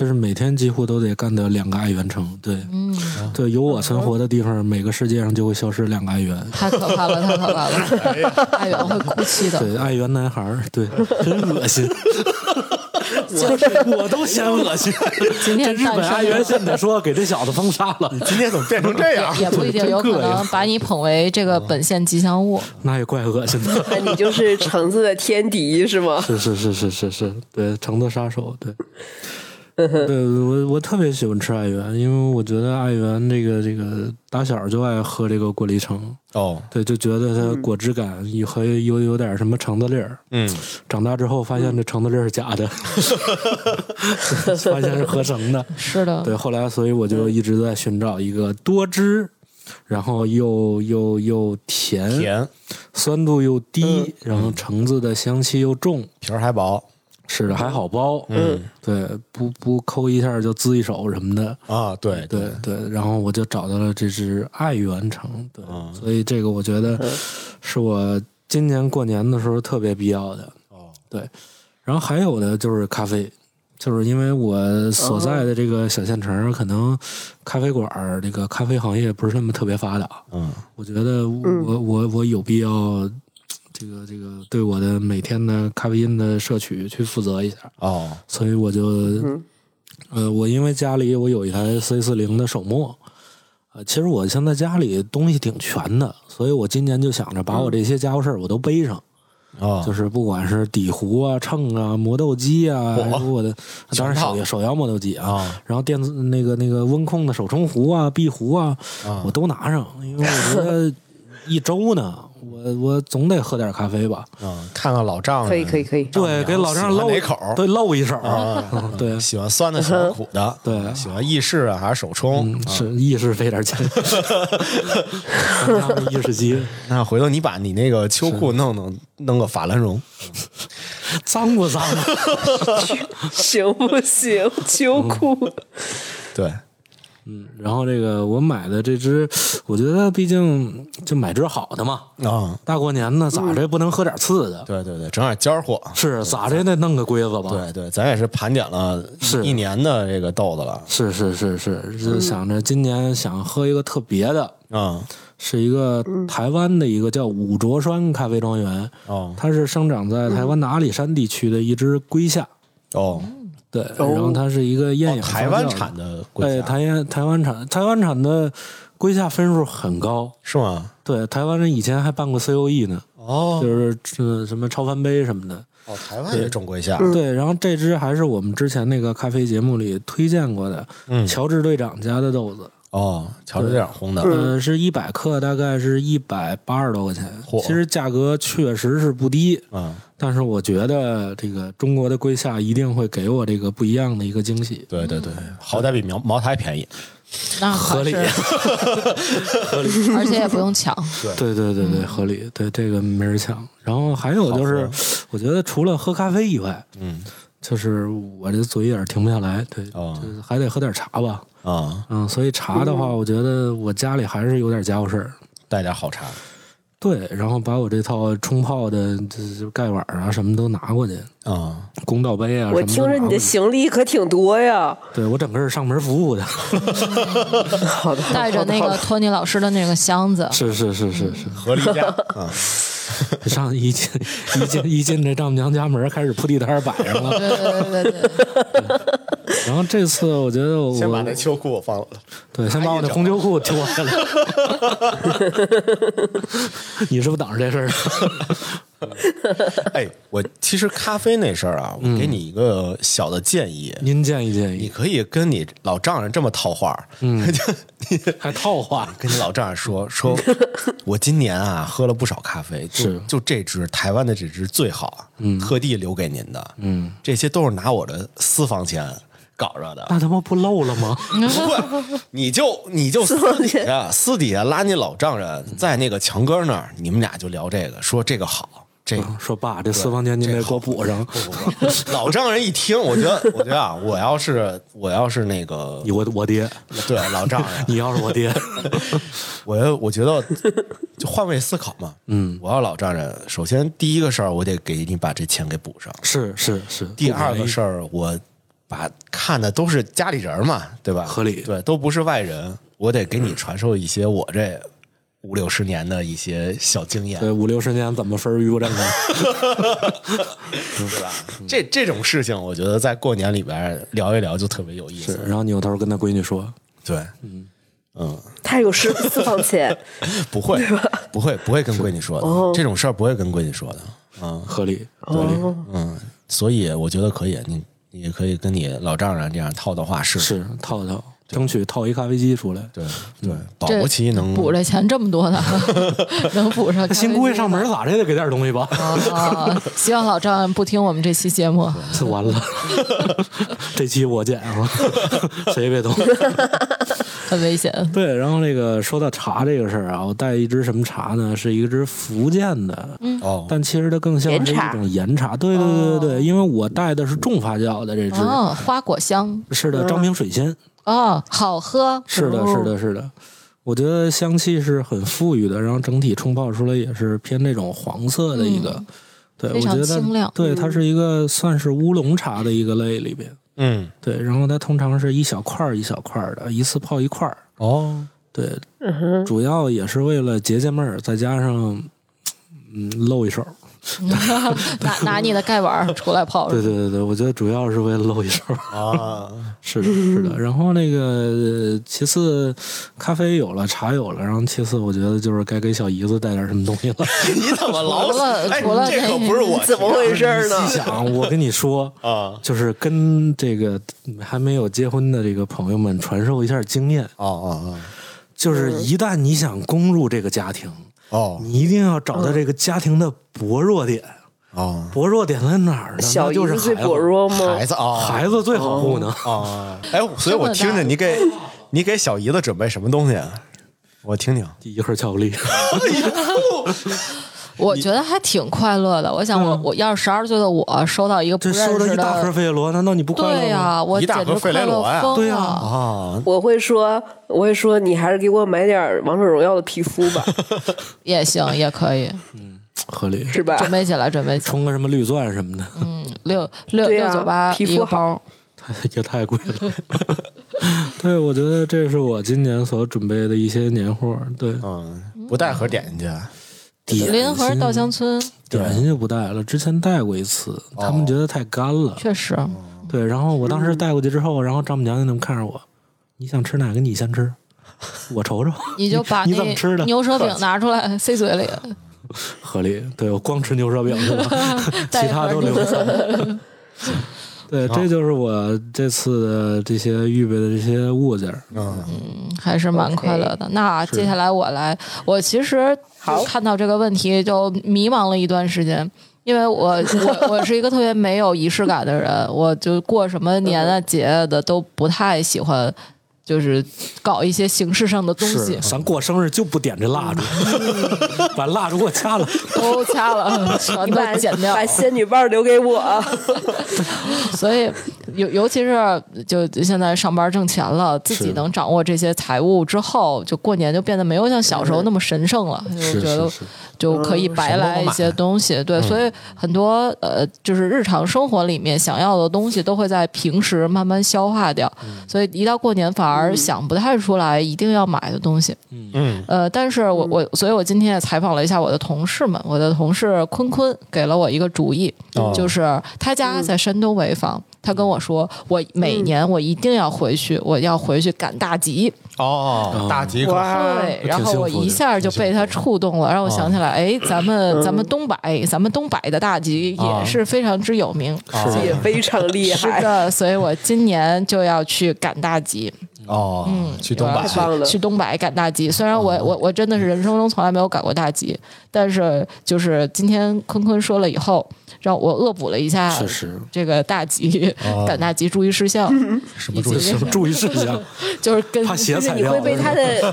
就是每天几乎都得干掉两个爱媛城。对，嗯，对，有我存活的地方，每个世界上就会消失两个爱媛。太可怕了，太可怕了！爱媛会哭泣的。对，爱媛男孩儿，对，真恶心。我都嫌恶心。今天这日本爱媛现在说给这小子封杀了，今天怎么变成这样？也不一定，有可能把你捧为这个本县吉祥物。那也怪恶心的。那你就是橙子的天敌是吗？是是是是是是，对，橙子杀手，对。对我我特别喜欢吃爱媛，因为我觉得爱媛这个这个打小就爱喝这个果粒橙，哦，对，就觉得它果汁感有和有有点什么橙子粒儿。嗯，长大之后发现这橙子粒儿是假的，发现是合成的。是的，对，后来所以我就一直在寻找一个多汁，然后又又又甜，甜，酸度又低，然后橙子的香气又重，皮儿还薄是的，还好包。嗯，对，不不抠一下就滋一手什么的。啊，对对对，然后我就找到了这只爱媛橙，对，嗯所以这个我觉得是我今年过年的时候特别必要的。哦，对，然后还有的就是咖啡，就是因为我所在的这个小县城，可能咖啡馆儿这个咖啡行业不是那么特别发达。嗯，我觉得我我我有必要，这个这个对我的每天的咖啡因的摄取去负责一下，哦，所以我就，呃，我因为家里我有一台 C 四零的手磨。呃，其实我现在家里东西挺全的，所以我今年就想着把我这些家伙事儿我都背上，哦，就是不管是底壶啊、秤啊、磨豆机啊，还有我的当然手手摇磨豆机啊，啊然后电子那个那个温控的手冲壶啊、壁壶啊，啊我都拿上，因为我觉得一周呢，我我我总得喝点咖啡吧。嗯，看看老丈人。可以可以可以，对，给老丈人露一口对，露一手。对，喜欢酸的，喜欢苦的，对。喜欢意式啊还是手冲？嗯，是意式费点钱，意式机。那回头你把你那个秋裤弄弄，弄个法兰绒，脏不脏？行不行？秋裤，对，嗯，然后这个我买的这只，我觉得毕竟就买只好的嘛。啊，大过年的，咋着也不能喝点次的？对对对，整点尖货。是咋着也得弄个龟子吧？对对，咱也是盘点了是一年的这个豆子了是是是是，就想着今年想喝一个特别的，啊是一个台湾的一个叫五卓山咖啡庄园，哦它是生长在台湾的阿里山地区的一只龟夏。哦，对，然后它是一个厌哦台湾产的哎，龟甲台湾台湾产台湾产的龟夏分数很高。是吗？对，台湾人以前还办过 COE 呢，哦就是呃什么超凡杯什么的。哦，台湾也种龟夏对，然后这支还是我们之前那个咖啡节目里推荐过的，嗯乔治队长家的豆子。哦，乔治队长烘的呃，是一百克，大概是一百八十多块钱。其实价格确实是不低，嗯，但是我觉得这个中国的龟夏一定会给我这个不一样的一个惊喜。对对对，好歹比茅茅台便宜。那 合理 合理 而且也不用抢。对对对对，合理。对这个没人抢。然后还有就是，我觉得除了喝咖啡以外，嗯就是我这嘴有点停不下来，对，哦就是还得喝点茶吧。啊，嗯，所以茶的话，我觉得我家里还是有点家伙事儿。带点好茶。对，然后把我这套冲泡的这这盖碗啊什么都拿过去，啊，公道杯啊什么我听着你的行李可挺多呀。对我整个是上门服务的，好的，哦带着那个托尼老师的那个箱子，是是是是是，合理价 啊，上一进一进一进这丈母娘家门，开始铺地摊摆上了。对对对对对，然后这次我觉得我先把那秋裤放了。对，先把我那红秋裤脱下来。你是不是挡着这事儿呢？哎，我其实咖啡那事儿啊，我给你一个小的建议，您建议建议。你，可以跟你老丈人这么套话，嗯，还套话，跟你老丈人说说，我今年啊喝了不少咖啡，就是就这支台湾的这支最好，嗯，特地留给您的，嗯，这些都是拿我的私房钱搞着的，那他妈不漏了吗？不会，你就你就私底下私底下拉你老丈人在那个强哥那儿，你们俩就聊这个，说这个好，这个说爸，这私房钱您得给我补上。老丈人一听，我觉得，我觉得啊，我要是我要是那个 我我爹，对老丈人，你要是我爹，我要我觉得就换位思考嘛，嗯，我要老丈人，首先第一个事儿，我得给你把这钱给补上；是是是。第二个事儿，我把看的都是家里人嘛，对吧？合理对，都不是外人，我得给你传授一些我这五六十年的一些小经验，对五六十年怎么分儿余不正的？对吧？这这种事情，我觉得在过年里边聊一聊就特别有意思。，然后扭头跟他闺女说对，嗯嗯，他有私私房钱，不会，不会，不会跟闺女说的，这种事儿不会跟闺女说的。嗯，合理，合理，嗯，所以我觉得可以，你你可以跟你老丈人这样套套话试试。是套套，争取套一咖啡机出来。对对，保这不齐能补这钱这么多呢，能补上。新姑爷上门咋着也得给点东西吧？啊！希望老丈人不听我们这期节目。这完了，这期我剪啊，谁也别动。很危险。对，然后那个说到茶这个事儿啊，我带一支什么茶呢？是一支福建的，哦，但其实它更像是一种岩茶。对对对对对，因为我带的是重发酵的这支，哦，花果香是的，张平水仙，哦，好喝。是的，是的，是的。我觉得香气是很富裕的，然后整体冲泡出来也是偏那种黄色的一个，对我觉得清亮对，它是一个算是乌龙茶的一个类里边。嗯，对，然后它通常是一小块儿一小块儿的，一次泡一块儿。哦，对，主要也是为了解解闷儿，再加上嗯露一手。拿 拿你的盖碗儿出来泡。对对对对，我觉得主要是为了露一手。啊，是的，是的。然后那个呃其次，咖啡有了，茶有了，然后其次我觉得就是该给小姨子带点什么东西了。你怎么老除了哎，这可不是我怎么回事呢？细想，我跟你说，啊？就是跟这个还没有结婚的这个朋友们传授一下经验，啊啊啊，就是一旦你想攻入这个家庭，哦你一定要找到这个家庭的薄弱点。哦，薄弱点在哪儿呢？小孩子子最薄弱吗？孩子啊，孩子最好糊弄。啊，哎，所以我听着你给你给小姨子准备什么东西啊？我听听。第一盒巧克力，我觉得还挺快乐的。我想我，我要是十二岁的我收到一个不这收了认识一大盒，费列罗，难道你不快乐吗？对呀，我一大盒简直快乐疯对呀了。啊，我会说，我会说，你还是给我买点王者荣耀的皮肤吧，也行，也可以，嗯合理。是吧？准备起来，准备起来。充个什么绿钻什么的，嗯六六六九八皮肤包，太 也太贵了。对，我觉得这是我今年所准备的一些年货。对，嗯，不带盒点进去。点临河心稻香村。点心就不带了，之前带过一次，他们觉得太干了。确实，对，然后我当时带过去之后，然后丈母娘就那么看着我，你想吃哪个？你先吃，我瞅瞅。你就把你怎么吃的。那牛舌饼拿出来 塞嘴里，合理，对我光吃牛舌饼是吧？其他都留着。对，这就是我这次的这些预备的这些物件儿。嗯，还是蛮快乐的。那接下来我来，我其实好看到这个问题就迷茫了一段时间。因为我我 我是一个特别没有仪式感的人，我就过什么年啊节啊的都不太喜欢，就是搞一些形式上的东西，，咱过生日就不点这蜡烛，把蜡烛给我掐了。都掐了，全都剪掉把。仙女棒留给我。所以尤尤其是就现在上班挣钱了，自己能掌握这些财务之后，就过年就变得没有像小时候那么神圣了。就觉得是是，就可以白来一些东西。对，所以很多呃，就是日常生活里面想要的东西，都会在平时慢慢消化掉。所以一到过年，反而想不太出来一定要买的东西。嗯，呃，但是我我，所以我今天也采访了一下我的同事们，我的同事坤坤给了我一个主意，哦。就是他家在山东潍坊。他跟我说，我每年我一定要回去，我要回去赶大集。哦，大集可对，然后我一下就被他触动了，让我想起来，哎，咱们咱们东北，咱们东北的大集也是非常之有名。哦也非常厉害，是的，所以我今年就要去赶大集，哦，嗯去东北太棒了。去东北赶大集。虽然我我我真的是人生中从来没有赶过大集，但是就是今天坤坤说了以后，让我恶补了一下确实，这个大集赶大集注意事项，什么注意什么注意事项？就是跟怕鞋踩就是你会被他的，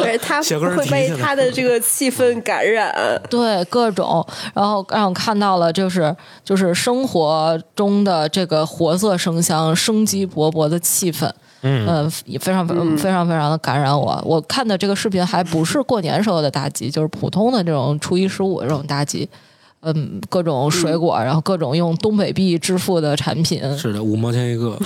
不是他会被他的这个气氛感染。对各种，然后让我看到了就是就是生活中的这个活色生香、生机勃勃的气氛。嗯，也非常非常非常非常的感染我。我看的这个视频还不是过年时候的大集，就是普通的这种初一十五这种大集。嗯，各种水果，然后各种用东北币支付的产品，是的，五毛钱一个，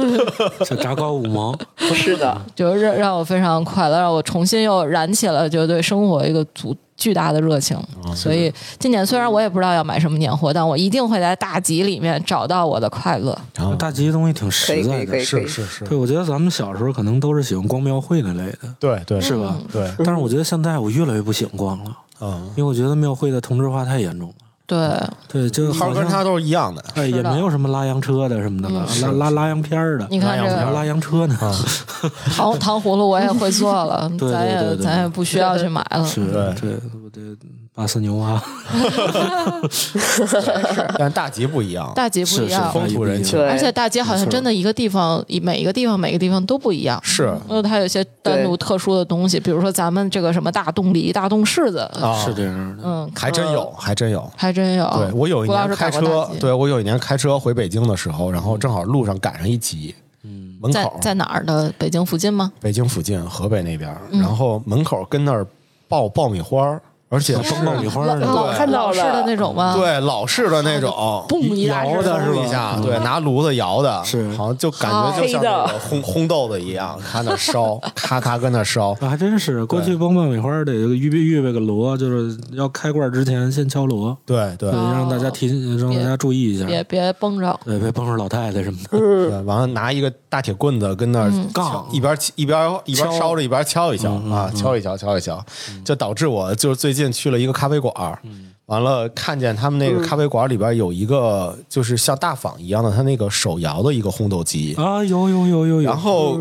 小炸糕五毛。是的，就是让让我非常快乐，让我重新又燃起了就对生活一个足巨大的热情。所以今年虽然我也不知道要买什么年货，但我一定会在大集里面找到我的快乐。然后大集东西挺实在的。是是是，对，我觉得咱们小时候可能都是喜欢逛庙会那类的，对对是吧？对，但是我觉得现在我越来越不喜欢逛了，嗯，因为我觉得庙会的同质化太严重了。对，对，就号好像跟他都是一样的。哎，也没有什么拉洋车的什么的了，拉拉拉洋片儿的，你看这个。拉洋车呢？糖糖葫芦我也会做了，对对咱也对对。咱也不需要去买了。是，对。对，我这巴斯牛 蛙，但大吉不一样，大集不是是一样，风土人情，而且大集好像真的一个地方，每一个地方每个地方都不一样。是。因为它有些单独特殊的东西，比如说咱们这个什么大冻梨、大冻柿子，啊，是这样的。嗯，还真有，还真有。还真有。对我有一年开车对我有一年开车回北京的时候，然后正好路上赶上一集，嗯，门在口在哪儿的？北京附近吗？北京附近河北那边然后门口跟那儿爆爆米花儿，而且崩爆米花老看到了老式的那种吗？，对老式的那种，嘣一下摇的是吧一下，对，拿炉子摇的，是好像就感觉就像那个烘烘豆子一样，他那烧，咔咔跟那烧，啊，还真是，过去崩爆米花得预备预备个锣，就是要开罐之前先敲锣，对对对，让大家提让大家注意一下，别别崩着。对，别崩着老太太什么的。对，完了拿一个大铁棍子跟那儿嗯。杠。一边一边一边敲烧着一边敲一敲啊，嗯。敲一敲敲一敲，就导致我就是最近去了一个咖啡馆儿，嗯。完了看见他们那个咖啡馆里边有一个就是像大坊一样的，他那个手摇的一个烘豆机，啊，有有有有有，然后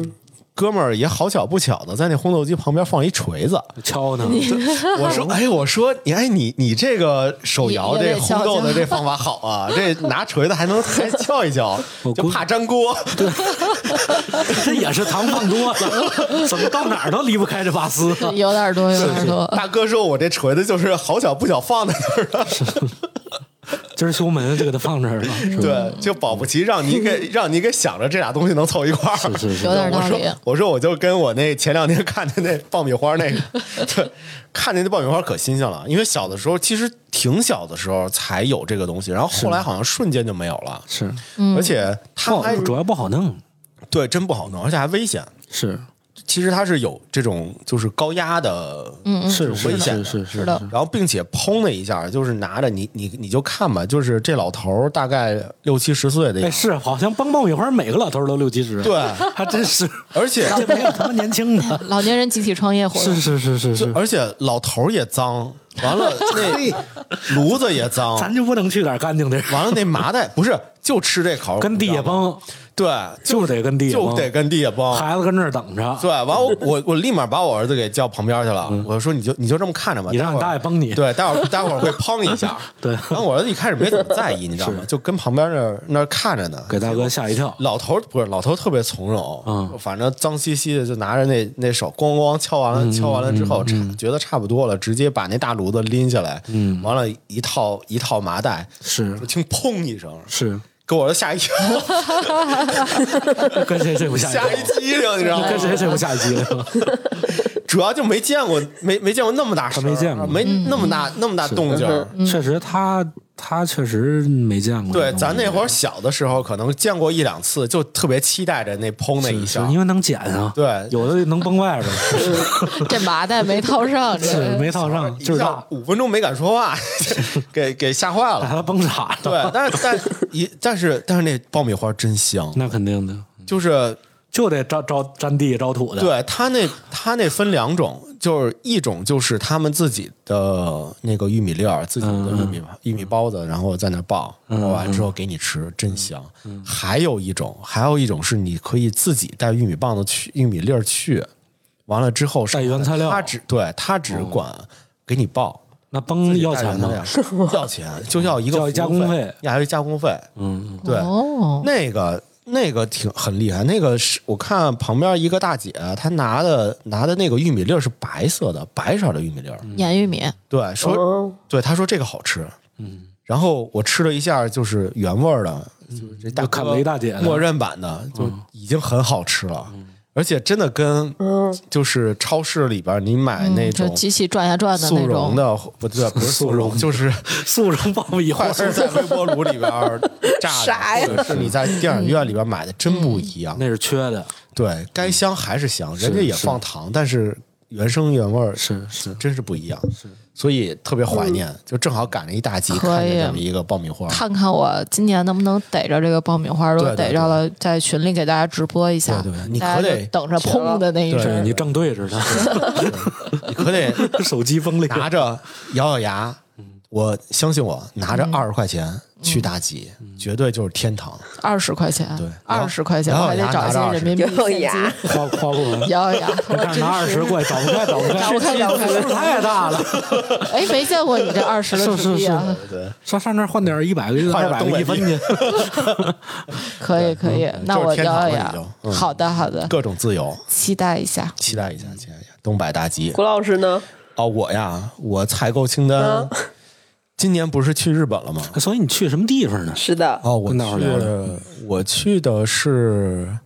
哥们儿也好巧不巧的在那烘豆机旁边放一锤子，敲呢，我说，哎，我说你，哎，你你这个手摇这烘豆的这方法好啊，这拿锤子还能还敲一敲，就怕粘锅。这也是糖放多了，怎么到哪儿都离不开这把丝啊？有点多，有点多。大哥说我这锤子就是好巧不巧放在这儿的，今儿修门就给它放这儿了，对，就保不齐让你给 让你给想着这俩东西能凑一块儿。是是是有点道我说理。我说我就跟我那前两天看见那爆米花那个，对，看见那爆米花可新鲜了，因为小的时候其实挺小的时候才有这个东西，然后后来好像瞬间就没有了，是，嗯而且它还主要不好弄，对真不好弄，而且还危险。是其实它是有这种就是高压的，嗯是是危险的。是是是的。然后并且砰的一下，就是拿着你你你就看吧，就是这老头儿大概六七十岁的哎样子，是，好像崩爆米花每个老头儿都六七十，对，还真是，而且 这没有他妈年轻的，老年人集体创业活动。是是是是，是。而且老头儿也脏，完了那炉子也脏，咱就不能去点干净的，完了那麻袋不是就吃这口，跟地下崩，对，就得跟地下崩，就得跟地下崩。孩子跟这儿等着，对，完我 我我立马把我儿子给叫旁边去了，我说你就你就这么看着吧，嗯你让你待会儿大爷帮你对，待会儿待会儿会砰一下，对然后我儿子一开始没怎么在意，你知道吗？就跟旁边那儿那儿看着呢，给大哥吓一跳。老头儿不是老头儿特别从容，嗯反正脏兮兮的就拿着那那手咣咣敲完了，敲完了之后，差觉得差不多了，直接把那大炉子拎下来，嗯，完了，一套一套麻袋，是就听砰一声，是，给我儿子吓一跳，跟谁谁不下吓一激灵，你知道吗？跟谁谁不下一机了？主要就没见过，没没见过那么大声，没见过。没那么大那么大动静。确实，他他确实没见过。对，咱那会儿小的时候可能见过一两次，就特别期待着那砰那一下。是因为能捡啊，对。有的能崩外边儿，这麻袋没套上，是这没套上，就是五分钟没敢说话，给给吓坏了。把他崩傻了。对，但是但一但是但是那爆米花真香，那肯定的，就是就得招招沾地招土的。对他那他那分两种，就是一种就是他们自己的那个玉米粒儿，自己的玉米玉米包子，然后在那爆，爆完之后给你吃，真香。还有一种，还有一种是你可以自己带玉米棒子去玉米粒儿去，完了之后带原材料他只对他只管给你爆。那崩要钱吗？吗？要钱，就要一个要加工费，要一加工费。嗯，对，哦，那个那个挺很厉害，那个是我看旁边一个大姐，她拿的拿的那个玉米粒儿是白色的，白色的玉米粒儿。盐玉米，对，说、哦。对，她说这个好吃。嗯，然后我吃了一下，就是原味儿的，就是这大就坎哥维大姐默认版的，就已经很好吃了。而且真的跟就是超市里边你买那就种机器转呀转的速那种，溶的，不对，不是 速溶，就是速溶爆米花在 微波炉里边儿炸 啥呀？的，或者是你在电影院里边买的，真不一样。那是缺的，对该香还是香，人家也放糖，但是原生原味儿是是。真是不一样。所以特别怀念，就正好赶了一大集，可以。看见这么一个爆米花。看看我今年能不能逮着这个爆米花，如果逮着了，在群里给大家直播一下，对对你可得等着砰的那一对声。你正对着他，你可得 手机锋利，拿着咬咬牙，我相信我，拿嗯。着二十块钱去大集，绝对就是天堂。二十块钱，对二十块钱，我还得找一些人民币 现牙金，花花不完。咬咬牙。你看拿二十过来找不开，找不开，找不开找不开太大了。哎，没见过你这二十的是纸币啊！对，上上那儿换点一百个、换二百点东北币个一分去。可以可以，那我咬咬牙好的好的，各种自由，期待一下。期待一下，期待一下。东北大集谷老师呢？哦，我呀，我采购清单嗯，今年不是去日本了吗？所以你去什么地方呢？是的，哦，我跟大伙聊聊去，我去的是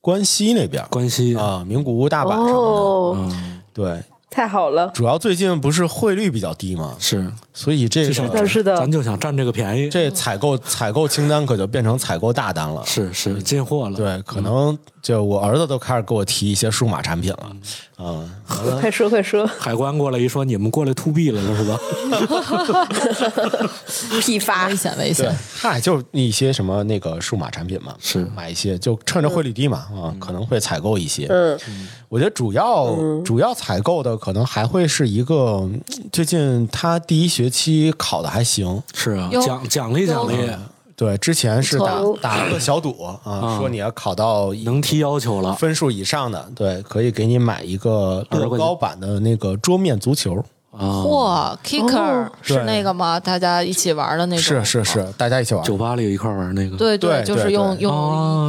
关西那边关西啊，名古屋、大阪什么的。对，太好了，主要最近不是汇率比较低嘛，是所以这就想个是的咱就想占这个便宜。这采购采购清单可就变成采购大单了。是是进货了，对，可能就我儿子都开始给我提一些数码产品了。嗯，快说快说，海关过来一说，你们过来 to B 来了是吧？批发。危险危对。险，，嗨，就一些什么那个数码产品嘛，是。买一些，就趁着汇率低嘛，啊，可能会采购一些。嗯，我觉得主要、主要采购的可能还会是一个嗯最近他第一学期考的还行，是啊，哟奖奖励奖励，对，之前是打打了个小赌啊，说你要考到能提要求了。分数以上的，对，可以给你买一个20乐高版的那个桌面足球。啊，嚯，Kicker 是那个吗？大家一起玩的那种？是是是，大家一起玩。酒吧里一块玩那个，对对就是用用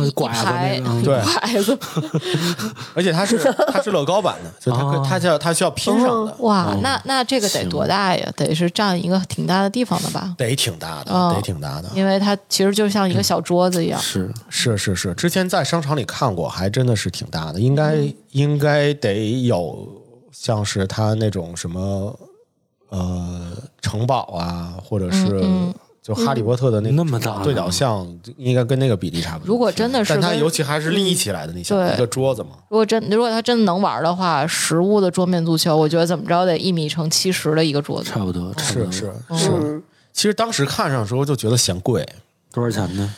一一哦拐子排那个。对。拐子，而且它是它是乐高版的，就它它叫它需要拼上的，哇，那那这个得多大呀？得是占一个挺大的地方的吧？得挺大的，哦。得挺大的。因为它其实就像一个小桌子一样。是是是是，之前在商场里看过，还真的是挺大的，应该、嗯。应该得有像是它那种什么呃城堡啊，或者是嗯就哈利波特的那个那么大对角巷，应该跟那个比例差不多。如果真的是但它尤其还是立起来的，你想对一个桌子嘛，如果真如果他真的能玩的话，实物的桌面足球，我觉得怎么着得一米乘七十的一个桌子。差不多，差不多是是是。嗯，其实当时看上的时候就觉得嫌贵，多少钱呢？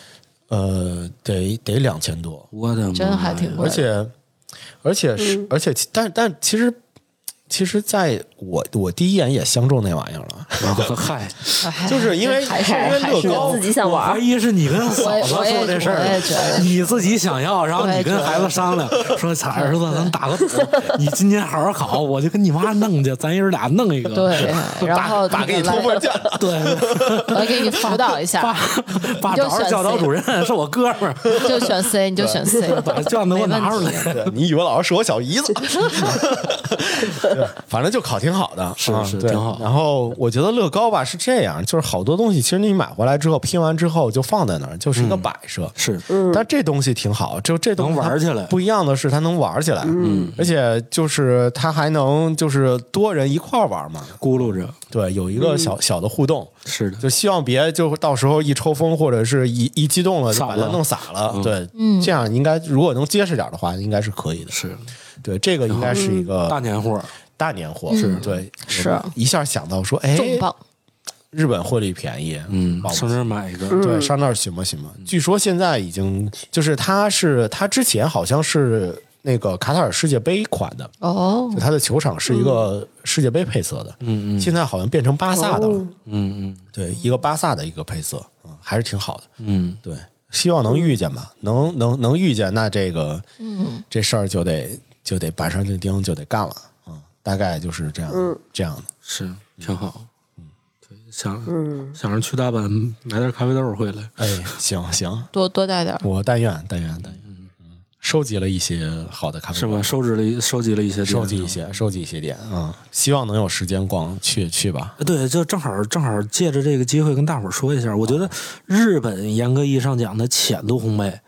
呃，得得两千多，我的妈呀真还挺贵而且而且是、嗯而且其但但其实其实在我我第一眼也相中那玩意儿了，啊嗨，哎 就是因为还是因为还是乐高自己想我怀玩，疑是你跟嫂子说这事儿，你自己想要，然后你跟孩子商量，说咱儿子咱打个赌，你今年好好考，我就跟你妈弄去，咱爷儿俩弄一个。对，然后打给你偷来摸见，对，我给你辅导一下爸，爸找着教导主任是我哥们儿，就选 C，你就选 C，把卷子给我拿出来。你语文老师是我小姨子，反正就考挺好的，是是挺好。然后我觉得乐高吧是这样，就是好多东西其实你买回来之后拼完之后就放在那儿，就是一个摆设。是，但这东西挺好，就这东西能玩起来它不一样的是，它能玩起来，嗯，而且就是它还能就是多人一块儿玩嘛，咕噜着，对，有一个小小的互动，是的，就希望别就到时候一抽风或者是一一激动了就把它弄洒了，对，这样应该如果能结实点的话，应该是可以的。是。对，这个应该是一个大年货，大年货，是对，是。一下想到说，哎，重磅。日本汇率便宜，嗯，上这儿买一个，对，上那儿行吧行吧。据说现在已经就是它是它之前好像是那个卡塔尔世界杯款的，哦。就，它的球场是一个世界杯配色的，嗯嗯。现在好像变成巴萨的了，嗯嗯。对，一个巴萨的一个配色，嗯，还是挺好的。嗯。对，希望能遇见吧，能能能遇见，那这个嗯。这事儿就得就得板上钉钉，就得干了，嗯，大概就是这样，这样的。是挺好。嗯，对，想想着去大阪买点咖啡豆回来。哎，行行，多多带点。我但愿但愿但愿，嗯，收集了一些好的咖啡豆是吧？收集了一收集了一些，收集一。些，收集一些点啊、希望能有时间逛去去吧。对，就正好正好借着这个机会跟大伙儿说一下，我觉得日本严格意义上讲的浅度烘焙，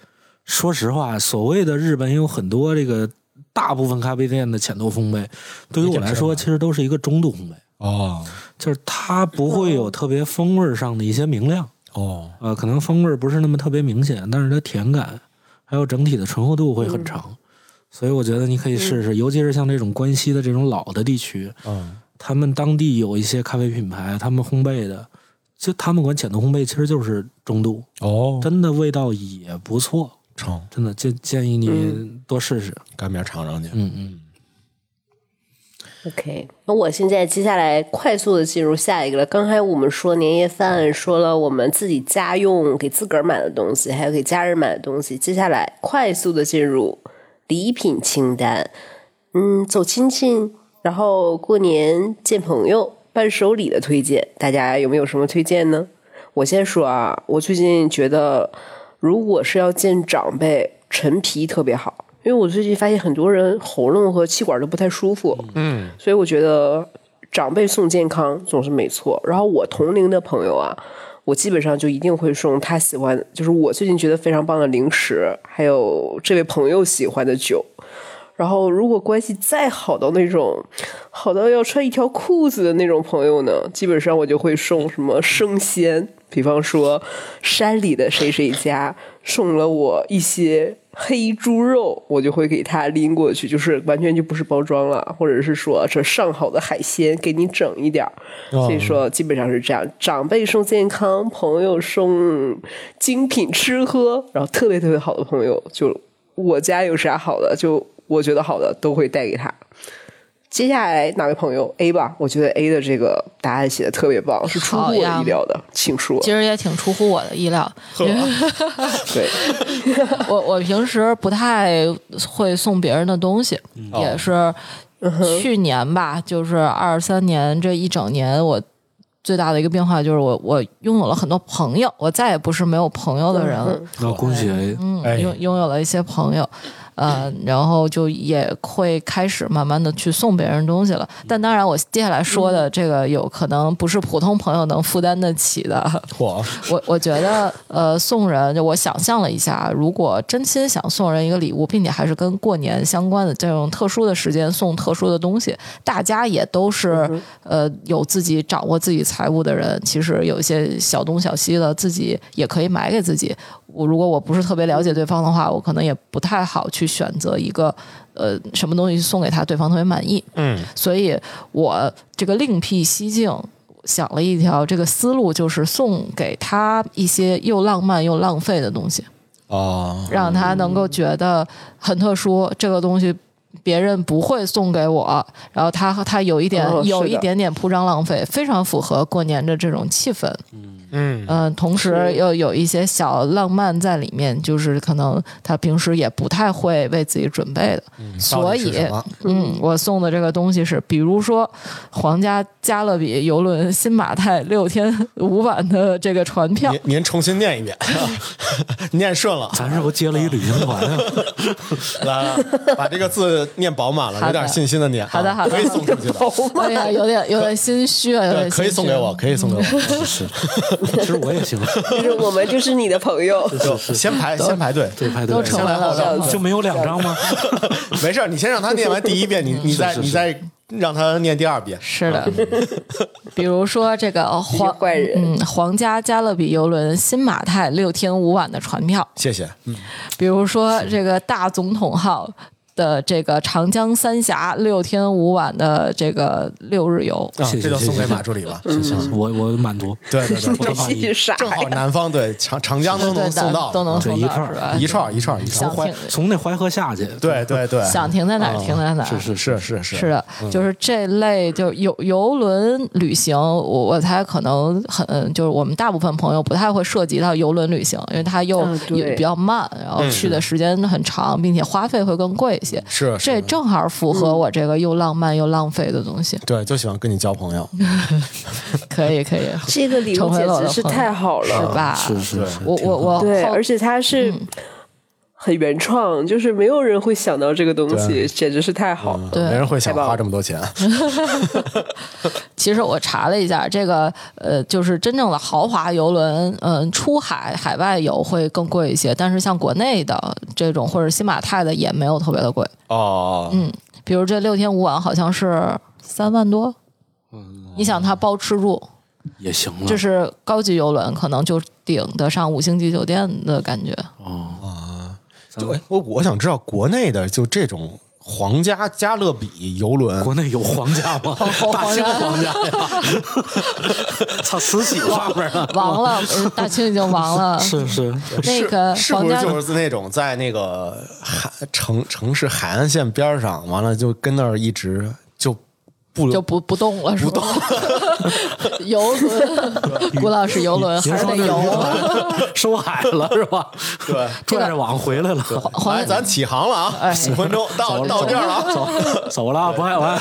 说实话，所谓的日本有很多这个大部分咖啡店的浅度烘焙，对于我来说，其实都是一个中度烘焙，哦。就是它不会有特别风味上的一些明亮，哦，呃，可能风味不是那么特别明显，但是它甜感还有整体的醇厚度会很长，所以我觉得你可以试试，尤其是像这种关西的这种老的地区，嗯。他们当地有一些咖啡品牌，他们烘焙的，就他们管浅度烘焙，其实就是中度，哦，真的味道也不错，成，真的建建议你多试试。干面尝尝去。嗯嗯，OK，那我现在接下来快速的进入下一个了。刚才我们说年夜饭，说了我们自己家用给自个儿买的东西，还有给家人买的东西。接下来快速的进入礼品清单。嗯，走亲戚，然后过年见朋友，伴手礼的推荐，大家有没有什么推荐呢？我先说啊，我最近觉得，如果是要见长辈，陈皮特别好，因为我最近发现很多人喉咙和气管都不太舒服，嗯，所以我觉得长辈送健康总是没错。然后我同龄的朋友啊，我基本上就一定会送他喜欢，就是我最近觉得非常棒的零食，还有这位朋友喜欢的酒。然后，如果关系再好到那种好到要穿一条裤子的那种朋友呢，基本上我就会送什么生鲜，比方说山里的谁谁家送了我一些黑猪肉，我就会给他拎过去，就是完全就不是包装了，或者是说这上好的海鲜给你整一点儿。所以说基本上是这样，长辈送健康，朋友送精品吃喝，然后特别特别好的朋友就我家有啥好的就。我觉得好的都会带给他。接下来哪位朋友 A 吧？我觉得 A 的这个答案写的特别棒，是出乎我意料的，请说。其实也挺出乎我的意料。对，我我平时不太会送别人的东西，也是去年吧，就是二三年这一整年，我最大的一个变化就是我我拥有了很多朋友，我再也不是没有朋友的人了。那恭喜 A，嗯，哎拥拥有了一些朋友，呃，然后就也会开始慢慢的去送别人东西了。但当然，我接下来说的这个有可能不是普通朋友能负担得起的。嚯，我我觉得，呃，送人，就我想象了一下，如果真心想送人一个礼物，并且还是跟过年相关的这种特殊的时间送特殊的东西，大家也都是、呃有自己掌握自己财务的人，其实有一些小东小西的，自己也可以买给自己。我如果我不是特别了解对方的话，我可能也不太好去选择一个呃什么东西送给他，对方特别满意。嗯，所以我这个另辟蹊径，想了一条这个思路，就是送给他一些又浪漫又浪费的东西，哦，让他能够觉得很特殊，这个东西。别人不会送给我，然后他他有一点、哦有一点点铺张浪费，非常符合过年的这种气氛。嗯，嗯、同时又有一些小浪漫在里面，就是可能他平时也不太会为自己准备的，到所以嗯，我送的这个东西是，比如说皇家加勒比游轮新马泰六天五晚的这个船票。您，您重新念一遍，念顺了，咱是不是接了一旅行团啊？来来，把这个字念饱满了，有点信心的念啊，好的好的。可以送出去的，哎呀，有点有点心虚啊，有对，点心虚可以送给我，可以送给我，是，其实我也行，就是我们就是你的朋友。就先排先排队，对排队。都成为了这就没有两张吗？没事儿，你先让他念完第一遍，你你再你再让他念第二遍，是的，比如说这个皇怪人。嗯皇家加勒比游轮新马泰六天五晚的船票，谢谢，嗯，比如说这个大总统号的这个长江三峡六天五晚的这个六日游，啊，这就送给马助理了，行行，我我满足。对对对，这 正好正好？南方对长长江都能送到，都能送这一串？一串儿一串儿一串儿，想听从那淮河下去，对对对，想停在哪儿停在哪儿，是是是。是是是。的，就是这类就游游轮旅行，我我猜可能很就是我们大部分朋友不太会涉及到游轮旅行，因为它又也比较慢，然后去的时间很长，并且花费会更贵一些。是是这正好符合我这个又浪漫又浪费的东西，对，就喜欢跟你交朋友，可以可以，这个礼物简直是太好是了，吧？是是是，我我我对，而且它是很原创，就是没有人会想到这个东西，简直是太好了。对没人会想太棒了花这么多钱，其实我查了一下，这个呃，就是真正的豪华游轮，嗯、出海海外游会更贵一些，但是像国内的这种或者新马泰的也没有特别的贵。哦，嗯，比如这六天五晚好像是三万多，嗯你想它包吃住，也行了。这是高级游轮，可能就顶得上五星级酒店的感觉。就哎我我想知道国内的就这种皇家加勒比游轮，国内有皇家吗？大清皇家呀！操，慈禧上面呢？亡了，呃大清已经亡了。是是，那个是不是就是那种在那个海城城市海岸线边上，完了就跟那儿一直就不就不不动了，是吧？游轮，古老师游轮还是得游。收海了是吧？对。拽着网回来了，皇来，咱起航了啊！五分钟到到地儿了啊！走走了，不爱玩。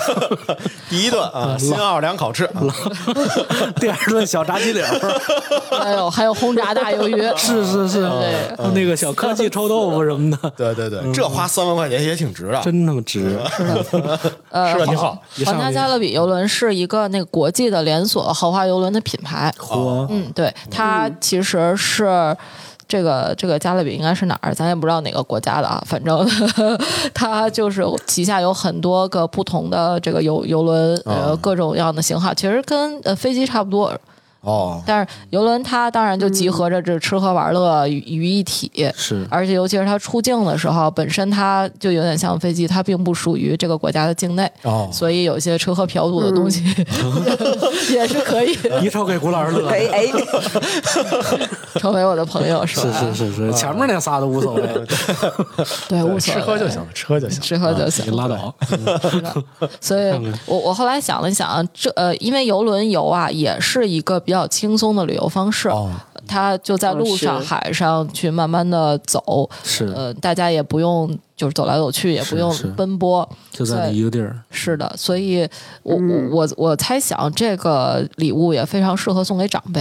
第一顿啊，新奥尔良烤翅，第二顿小炸鸡柳，还有还有轰炸大鱿鱼，是是是，对那个小科技臭豆腐什么的，对对对，这花三万块钱也挺值的，真他妈值。呃，是吧？挺好。一上去皇家加勒比游轮是一个那个国际的连锁豪华游轮的品牌。嚯，嗯，对，它其实是。这个这个加勒比应该是哪儿？咱也不知道哪个国家的啊。反正 它就是旗下有很多个不同的这个游游轮，呃，各种各样的型号，其实跟呃飞机差不多。哦，但是游轮它当然就集合着这吃喝玩乐于于一体，是。而且尤其是它出境的时候，本身它就有点像飞机，它并不属于这个国家的境内，哦。所以有些吃喝嫖赌的东西、也是可以。你瞅给古老师乐。哎哎，成为我的朋友，是是吧？是是。是，前面那仨都无所谓，对，无所谓，吃喝就行，吃喝就行。吃喝就行你。拉倒。是的，所以我我后来想了想，这呃，因为游轮游啊，也是一个比较轻松的旅游方式，哦。它就在路上、海上去慢慢的走，是。呃，大家也不用就是走来走去，也不用奔波，就在那一个地儿，是的，所以我我我我猜想这个礼物也非常适合送给长辈。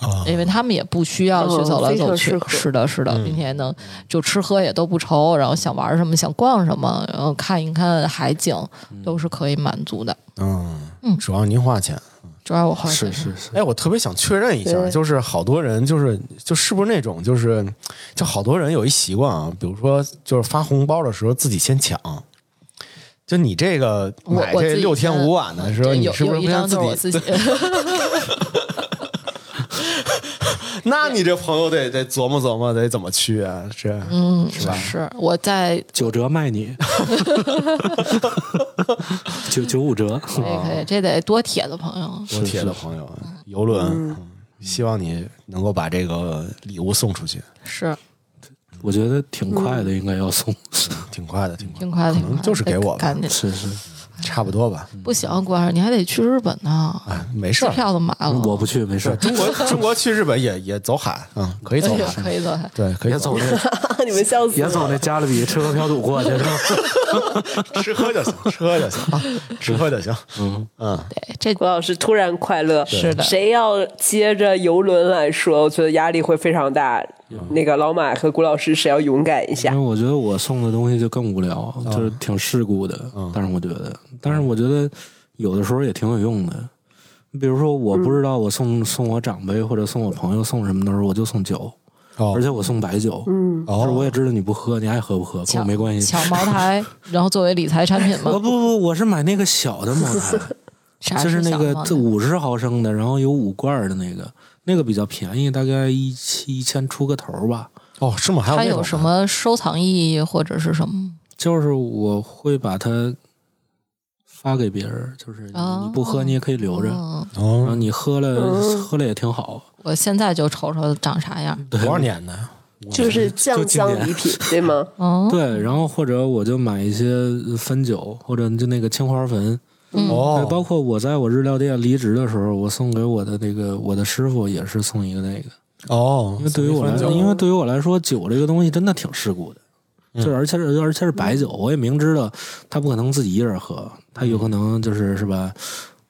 啊因为他们也不需要去哦走来走去，是的，是的，并且能就吃喝也都不愁，然后想玩什么想逛什么，然后看一看海景，都是可以满足的。嗯主要您花钱。我是是是，哎，我特别想确认一下，就是好多人就是就是不是那种就是就好多人有一习惯啊，比如说就是发红包的时候自己先抢。就你这个买这六天五晚的时候，你是不是不有一张先就是我自己？那你这朋友得得琢磨琢磨，得怎么去啊？这嗯，是吧？是。我在九折卖你，九九五折。可以可以，这得多铁的朋友。多铁的朋友啊，游轮，嗯。希望你能够把这个礼物送出去，是。我觉得挺快的，应该要送。挺快的，挺快。的，挺快的，可能就是给我吧。是是，差不多吧。不行，郭老师，你还得去日本呢，哎，没事机儿，票都买了。我不去，没事是。中国 中国去日本也也走海，嗯，可以走海，可以走海。对，可以别走那，你们笑死别走！那加勒比吃喝嫖赌过去是吧？吃喝就行，吃喝就行，啊吃喝就行。嗯，嗯，对，这郭老师突然快乐，是的谁要接着游轮来说，我觉得压力会非常大。那个老马和古老师，谁要勇敢一下因为？我觉得我送的东西就更无聊，就是挺世故的。但是我觉得，但是我觉得有的时候也挺有用的。比如说，我不知道我送送我长辈或者送我朋友送什么的时候，我就送酒，哦而且我送白酒。嗯，但是我也知道你不喝，你爱喝不喝，跟我没关系。抢茅台，然后作为理财产品吗不不？不，我是买那个小的茅台，啥就是那个五十毫升的，然后有五罐的那个，那个比较便宜，大概一七一千出个头吧。哦，是吗？还有什么收藏意义或者是什么？就是我会把它发给别人，就是你不喝你也可以留着，哦，然后哦，你喝了喝了也挺好。我现在就瞅瞅长啥样。对多少年的？就是酱香礼品，对吗？哦，对，然后或者我就买一些汾酒，或者就那个青花粉。嗯，哦，包括我在我日料店离职的时候，我送给我的那个我的师傅也是送一个那个。哦，因为对于我来，送一份酒。因为对于我来说，酒这个东西真的挺世故的，嗯。就是而且是而且是白酒，我也明知道他不可能自己一人喝，他有可能就是是吧，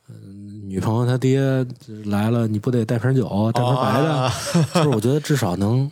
嗯，女朋友他爹来了，你不得带瓶酒，带瓶白的，啊就是我觉得至少能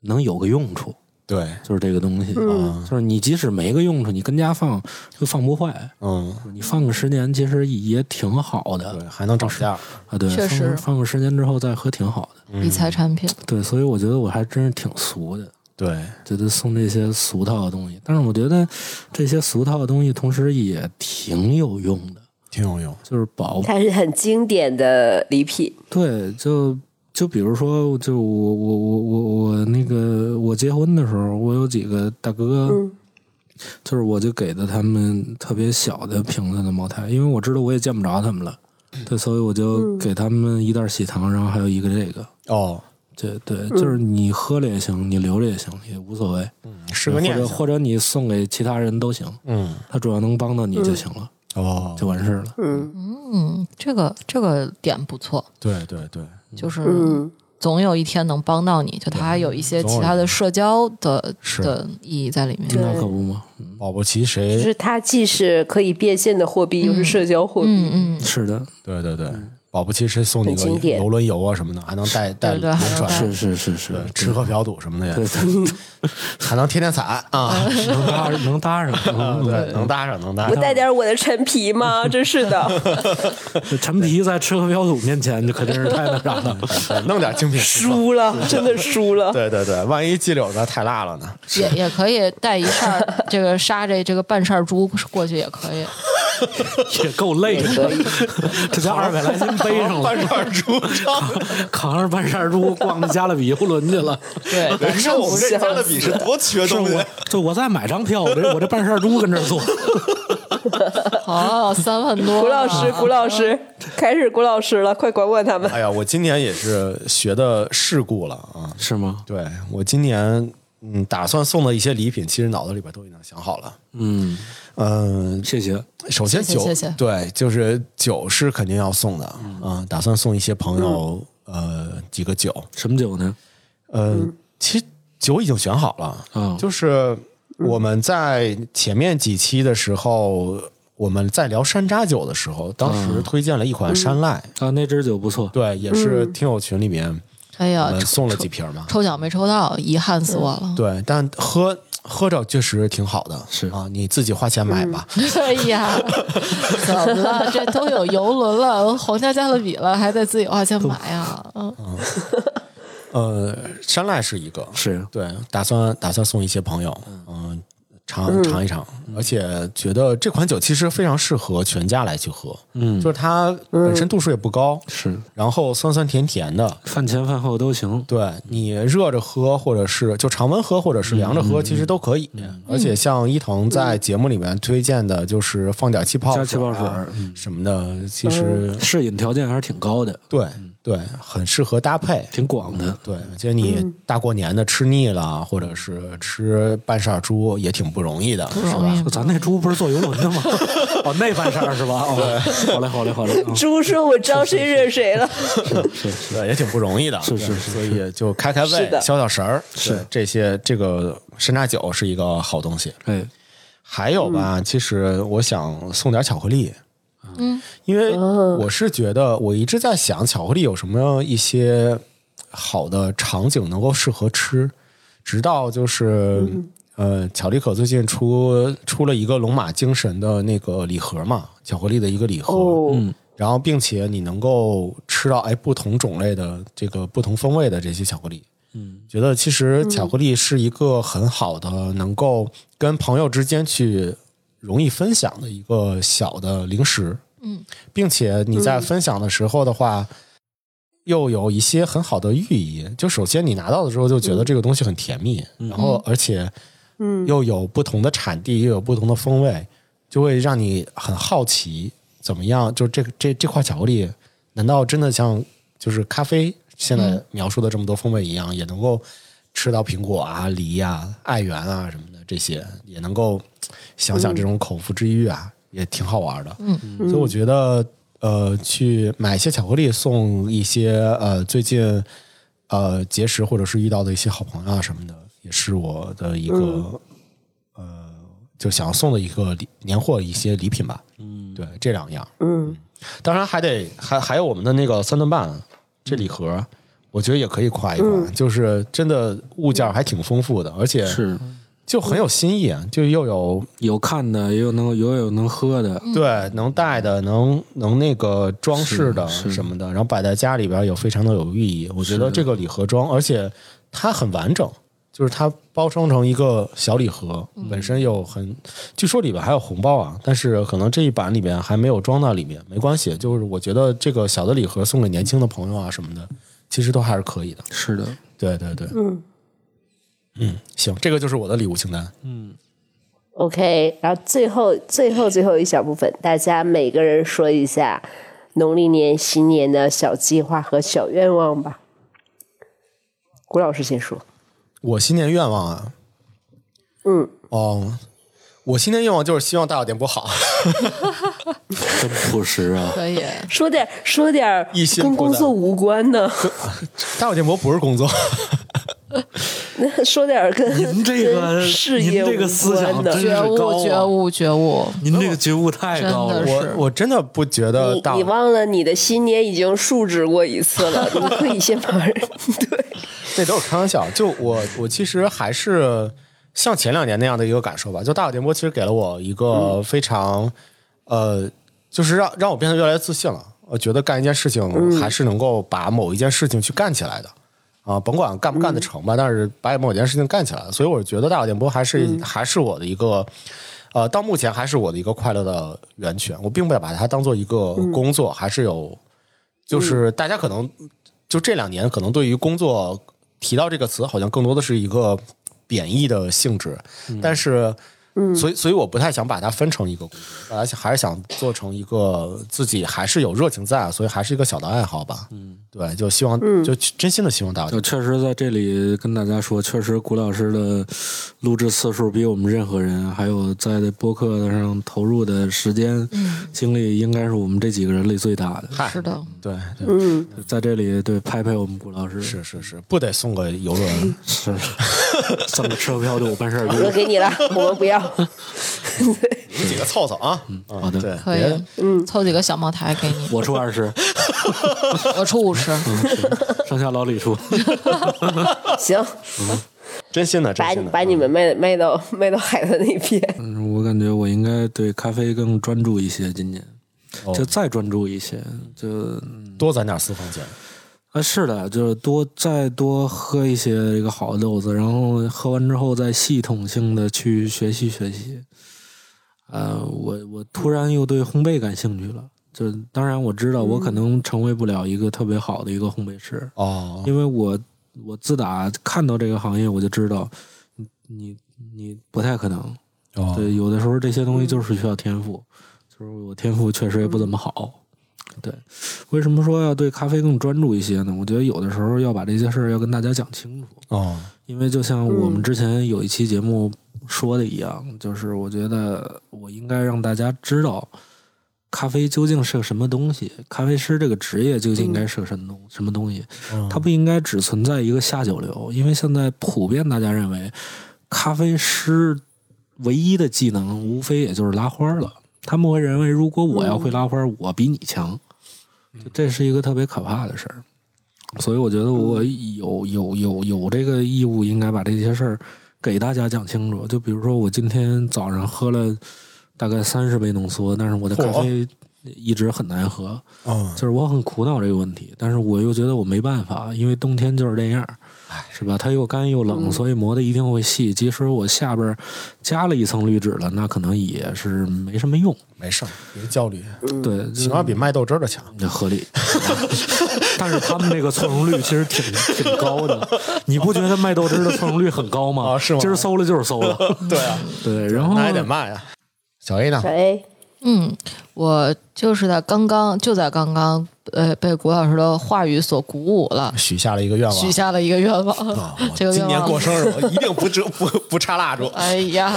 能有个用处，对，就是这个东西，嗯。就是你即使没个用处，你跟家放又放不坏，嗯，你放个十年其实也挺好的。对，还能涨价。啊，对，确实。放放个十年之后再喝挺好的，理财产品，对，所以我觉得我还真是挺俗的。对，觉得送这些俗套的东西，但是我觉得这些俗套的东西同时也挺有用的，挺有用。就是保它是很经典的礼品。对，就就比如说，就我我我我我那个我结婚的时候，我有几个大哥，嗯就是我就给的他们特别小的瓶子的茅台，因为我知道我也见不着他们了，对，所以我就给他们一袋喜糖，然后还有一个这个。哦，对对，就是你喝了也行，你留着也行，也无所谓，是个念想。或者或者你送给其他人都行。嗯，他主要能帮到你就行了，哦，就完事儿了。嗯嗯，这个这个点不错，对对对，就是嗯，总有一天能帮到你，就它还有一些其他的社交的的意义在里面。对。那可不嘛，保不齐谁就谁？是它既是可以变现的货币，又是社交货币。嗯嗯，是的，对对对，保不齐谁送你个游轮游啊什么的，还能带带轮船，是是是是，，吃喝嫖赌什么的对也，还能天天彩啊，能 搭能搭上，嗯对，能搭上能搭不上。带点我的陈皮吗？真是的，陈皮在吃喝嫖赌面前，就肯定是太那啥了。弄点精品。输了，真的输了。对对对，万一鸡柳子太辣了呢？也也可以带一扇这个杀这这个半扇儿猪过去也可以。也够累的，这叫二百来斤背上了，半扇猪扛着半扇猪 逛到加勒比游轮去了。对，人说我们这加勒比是多缺东西就我再买张票，我这我这半扇猪跟这儿坐。哦，三万多呢。古老师，古老师，开始古老师了，快管管他们。哎呀，我今年也是学的世故了啊。是吗？对我今年嗯，打算送的一些礼品，其实脑子里边都已经想好了。嗯，嗯、谢谢。首先酒，对，就是酒是肯定要送的啊、打算送一些朋友、呃几个酒，什么酒呢？呃，其实酒已经选好了，啊。就是我们在前面几期的时候，我们在聊山楂酒的时候，当时推荐了一款山赖，啊，那支酒不错。对，也是听友群里面哎呀，送了几瓶嘛，抽奖没抽到，遗憾死我了。对，但喝喝着确实挺好的，是啊，你自己花钱买吧。哎呀，怎么了？这都有游轮了，皇家加勒比了，还得自己花钱买呀？嗯，呃，山赖是一个，是对，打算打算送一些朋友，嗯、尝尝一尝，而且觉得这款酒其实非常适合全家来去喝，嗯就是它本身度数也不高，是，然后酸酸甜甜的，饭前饭后都行。对你热着喝，或者是就常温喝，或者是凉着喝，其实都可以。而且像伊藤在节目里面推荐的，就是放点气泡加气泡水什么的，其实适饮条件还是挺高的，对对，很适合搭配。挺广的。对，而且你大过年的吃腻了，或者是吃半扇猪，也挺不容易的，是吧？咱那猪不是坐游轮的吗？哦，那半扇儿是吧？哦，好嘞，好嘞，好嘞。啊猪说：“我招谁惹谁了是是，对，也挺不容易的，是是是对所以就开开胃，消消食儿，是这些这个山楂酒是一个好东西。哎，还有吧，其实我想送点巧克力。嗯，因为我是觉得我一直在想巧克力有什么一些好的场景能够适合吃，直到就是、呃，巧力可最近出出了一个龙马精神的那个礼盒嘛，巧克力的一个礼？”盒，哦，然后并且你能够吃到哎不同种类的这个不同风味的这些巧克力，嗯，觉得其实巧克力是一个很好的能够跟朋友之间去容易分享的一个小的零食，嗯，并且你在分享的时候的话。又有一些很好的寓意，就首先你拿到的时候就觉得这个东西很甜蜜，然后而且，嗯，又有不同的产地，又有不同的风味，就会让你很好奇，怎么样？就这个这这块巧克力，难道真的像就是咖啡现在描述的这么多风味一样，也能够吃到苹果啊、梨啊、爱媛啊什么的这些，也能够想想这种口腹之欲啊，也挺好玩的。嗯，所以我觉得，呃，去买一些巧克力送一些呃最近呃结识或者是遇到的一些好朋友啊什么的，也是我的一个、呃就想要送的一个礼年货一些礼品吧。嗯，对，这两样。嗯，当然还得还还有我们的那个三顿半这礼盒，我觉得也可以夸一夸，就是真的物件还挺丰富的，而且是。就很有新意，啊，就又有有看的，也有能有有能喝的，对，能带的，能能那个装饰的什么的，然后摆在家里边有非常的有寓意。我觉得这个礼盒装，而且它很完整，就是它包装成一个小礼盒，本身有很，据说里边还有红包啊，但是可能这一版里边还没有装到里面，没关系。就是我觉得这个小的礼盒送给年轻的朋友啊什么的，其实都还是可以的。是的，对对对，嗯嗯，行，这个就是我的礼物清单。嗯 OK，然后最后最后最后一小部分，大家每个人说一下农历年新年的小计划和小愿望吧。古老师先说。我新年愿望啊，嗯，哦，我新年愿望就是希望大小电波好。真朴实啊！可以。说点说点一心跟工作无关的，大小电波不是工作，说点跟您这个事业您这个思想关的真。是觉悟，高啊觉悟，觉悟。您这个觉悟太高了我我真的不觉得大你你忘了你的新年已经述职过一次了，你可以先把人对，那都是开玩笑。就我我其实还是像前两年那样的一个感受吧。就大小电波其实给了我一个非常、呃，就是让让我变得越来越自信了。我觉得干一件事情还是能够把某一件事情去干起来的。啊，甭管干不干得成吧，但是把某件事情干起来了，所以我觉得大小电波还是、还是我的一个呃，到目前还是我的一个快乐的源泉。我并不把它当做一个工作，还是有，就是大家可能就这两年可能对于工作提到这个词，好像更多的是一个贬义的性质，但是。嗯，所以所以我不太想把它分成一个工作，而且还是想做成一个自己还是有热情在，所以还是一个小的爱好吧。嗯，对，就希望就真心的希望大家。就确实在这里跟大家说，确实古老师的录制次数比我们任何人，还有在播客上投入的时间、精力，应该是我们这几个人里最大的。是的，对，嗯，在这里对拍拍我们古老师，是是是，不得送个游轮，是送个车票就我办事儿。我给你了，我们不要。你们几个凑凑啊！好的，对，可以，嗯，凑几个小茅台给你，我出二十，我出五十，剩下老李出。行，真心的，真把心的，把你们卖卖到卖到海的那边。嗯，我感觉我应该对咖啡更专注一些，今年。哦。就再专注一些，就多攒点私房钱。啊，是的，就是多再多喝一些这个好的豆子，然后喝完之后再系统性的去学习学习。呃，我我突然又对烘焙感兴趣了。就当然我知道我可能成为不了一个特别好的一个烘焙师，哦，因为我我自打看到这个行业，我就知道你你你不太可能。哦，对，有的时候这些东西就是需要天赋，就是我天赋确实也不怎么好。对，为什么说要对咖啡更专注一些呢？我觉得有的时候要把这些事儿要跟大家讲清楚，哦，因为就像我们之前有一期节目说的一样，就是我觉得我应该让大家知道咖啡究竟是个什么东西，咖啡师这个职业究竟应该是个什么东什么东西，嗯。它不应该只存在一个下九流，因为现在普遍大家认为咖啡师唯一的技能无非也就是拉花了。他们会认为，如果我要会拉花，我比你强，就这是一个特别可怕的事儿。所以我觉得我有有有有这个义务，应该把这些事儿给大家讲清楚。就比如说，我今天早上喝了大概三十杯浓缩，但是我的咖啡一直很难喝，哦，就是我很苦恼这个问题，但是我又觉得我没办法，因为冬天就是这样，是吧？它又干又冷，所以磨的一定会细。即使我下边加了一层滤纸了，那可能也是没什么用。没事儿，别焦虑，对，起码比卖豆汁儿的强。这合理。但是他们那个错容率其实挺挺高的，你不觉得卖豆汁儿的错容率很高吗？啊是吗今儿馊了就是搜了。对啊，对，然后那还得卖啊。小 A 呢？小 A，嗯，我就是在刚刚，就在刚刚，呃，被谷老师的话语所鼓舞了，许下了一个愿望，许下了一个愿望。啊，这个今年愿望过生日，我一定不折不不插蜡烛。哎呀，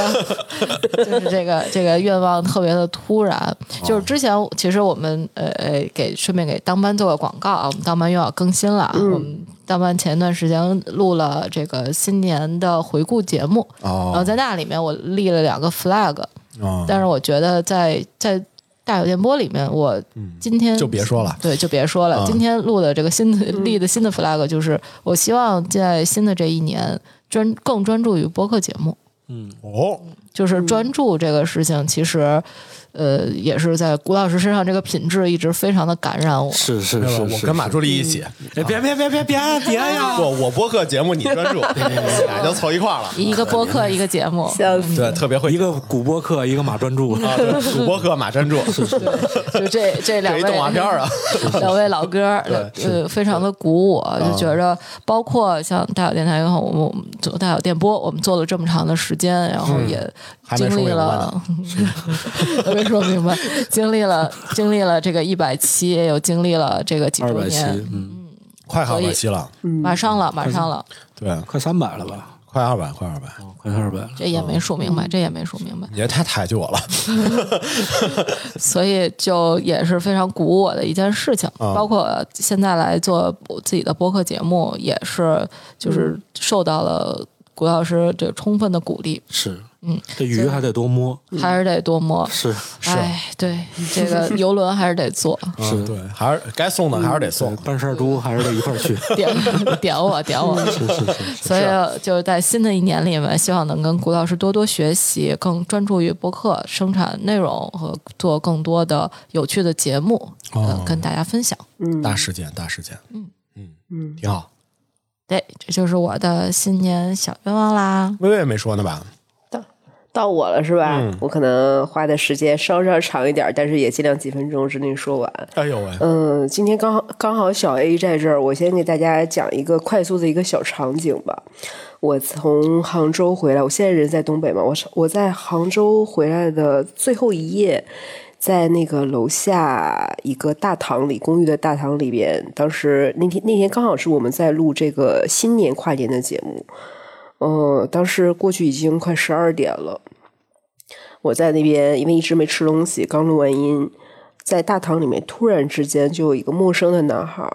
就是这个这个愿望特别的突然。就是之前其实我们呃呃给顺便给当班做个广告啊，我们当班又要更新了啊。我们当班前一段时间录了这个新年的回顾节目，然后哦在那里面我立了两个 flag，哦，但是我觉得在在大有电波里面，我今天、就别说了。对，就别说了。啊。今天录的这个新的立的新的 flag 就是，我希望在新的这一年专更专注于播客节目，嗯。哦，就是专注这个事情，其实。呃，也是在谷老师身上，这个品质一直非常的感染我。是是是，我跟马助理一起，哎，别别别别别别呀！不，我播客节目你专注，俩 就凑一块儿了。一个播客，一个节目，笑死。对，特别会一个古播客，一个马专注。啊，对主播客马专注，就这这两位这动画片儿啊，两位老哥儿，呃，非常的鼓舞我，就觉着，包括像大小电台也好，我们我们做大小电波，我们做了这么长的时间，然后也经历了，说明白，经历了经历了这个一百期，也有经历了这个几周二百期，年，嗯，快二百期了，马上了，马上了，对，快三百了吧？快二百，快二百，哦，快二百了。这也没数明白，这也没数明白，也太抬举我了。所以就也是非常鼓舞我的一件事情。啊包括现在来做自己的播客节目，也是就是受到了谷老师这充分的鼓励，是，嗯，这鱼还得多摸。还是得多摸。是哎，对，这个 游轮还是得坐，是对，还是该送的还是得送。办事儿猪还是得一块儿去。点 点我点我。是是是，所以就是在新的一年里面，希望能跟谷老师多多学习，更专注于博客生产内容和做更多的有趣的节目，呃哦，跟大家分享。大事件，大事件，嗯嗯嗯，挺好。对，这就是我的新年小愿望啦。微微没说呢吧？到我了是吧？我可能花的时间稍稍长一点，但是也尽量几分钟之内说完。哎呦喂，嗯，今天刚好刚好小 A 在这儿，我先给大家讲一个快速的一个小场景吧。我从杭州回来，我现在人在东北嘛，我我在杭州回来的最后一夜，在那个楼下一个大堂里，公寓的大堂里边，当时那天那天刚好是我们在录这个新年跨年的节目。嗯，当时过去已经快十二点了，我在那边因为一直没吃东西，刚录完音，在大堂里面突然之间就有一个陌生的男孩，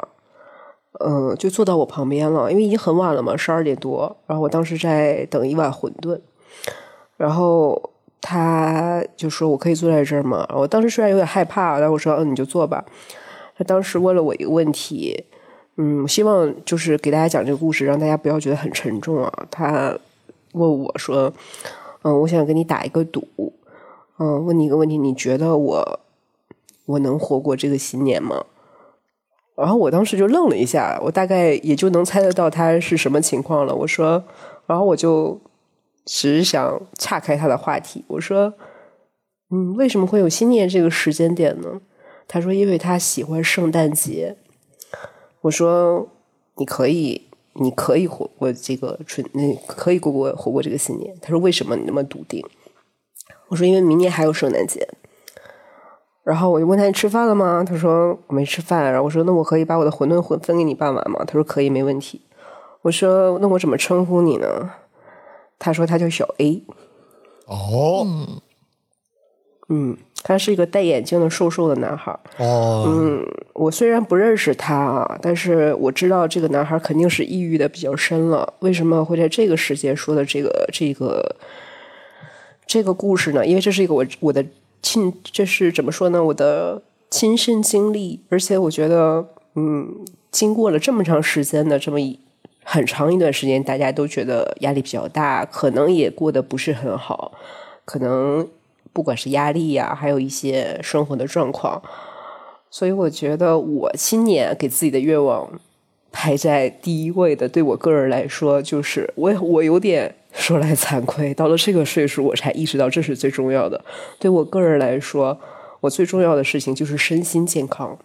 嗯，就坐到我旁边了，因为已经很晚了嘛，十二点多，然后我当时在等一碗馄饨，然后他就说我可以坐在这儿吗？我当时虽然有点害怕，但我说嗯，你就坐吧。他当时问了我一个问题。嗯，希望就是给大家讲这个故事，让大家不要觉得很沉重啊。他问我说：“嗯，我想跟你打一个赌，嗯，问你一个问题，你觉得我我能活过这个新年吗？”然后我当时就愣了一下，我大概也就能猜得到他是什么情况了。我说，然后我就只想岔开他的话题，我说：“嗯，为什么会有新年这个时间点呢？”他说：“因为他喜欢圣诞节。”我说：“你可以，你可以活过这个春，你可以过过活过这个新年。”他说：“为什么你那么笃定？”我说：“因为明年还有圣诞节。”然后我就问他：“你吃饭了吗？”他说：“我没吃饭。”然后我说：“那我可以把我的馄饨混分给你半碗吗？”他说：“可以，没问题。”我说：“那我怎么称呼你呢？”他说：“他叫小 A。”哦，嗯。他是一个戴眼镜的瘦瘦的男孩。哦，嗯，我虽然不认识他啊，但是我知道这个男孩肯定是抑郁的比较深了。为什么会在这个时间说的这个这个这个故事呢？因为这是一个我我的亲，这是怎么说呢？我的亲身经历，而且我觉得，嗯，经过了这么长时间的这么一很长一段时间，大家都觉得压力比较大，可能也过得不是很好，可能。不管是压力呀，还有一些生活的状况，所以我觉得我新年给自己的愿望排在第一位的，对我个人来说，就是我我有点说来惭愧，到了这个岁数，我才意识到这是最重要的。对我个人来说，我最重要的事情就是身心健康，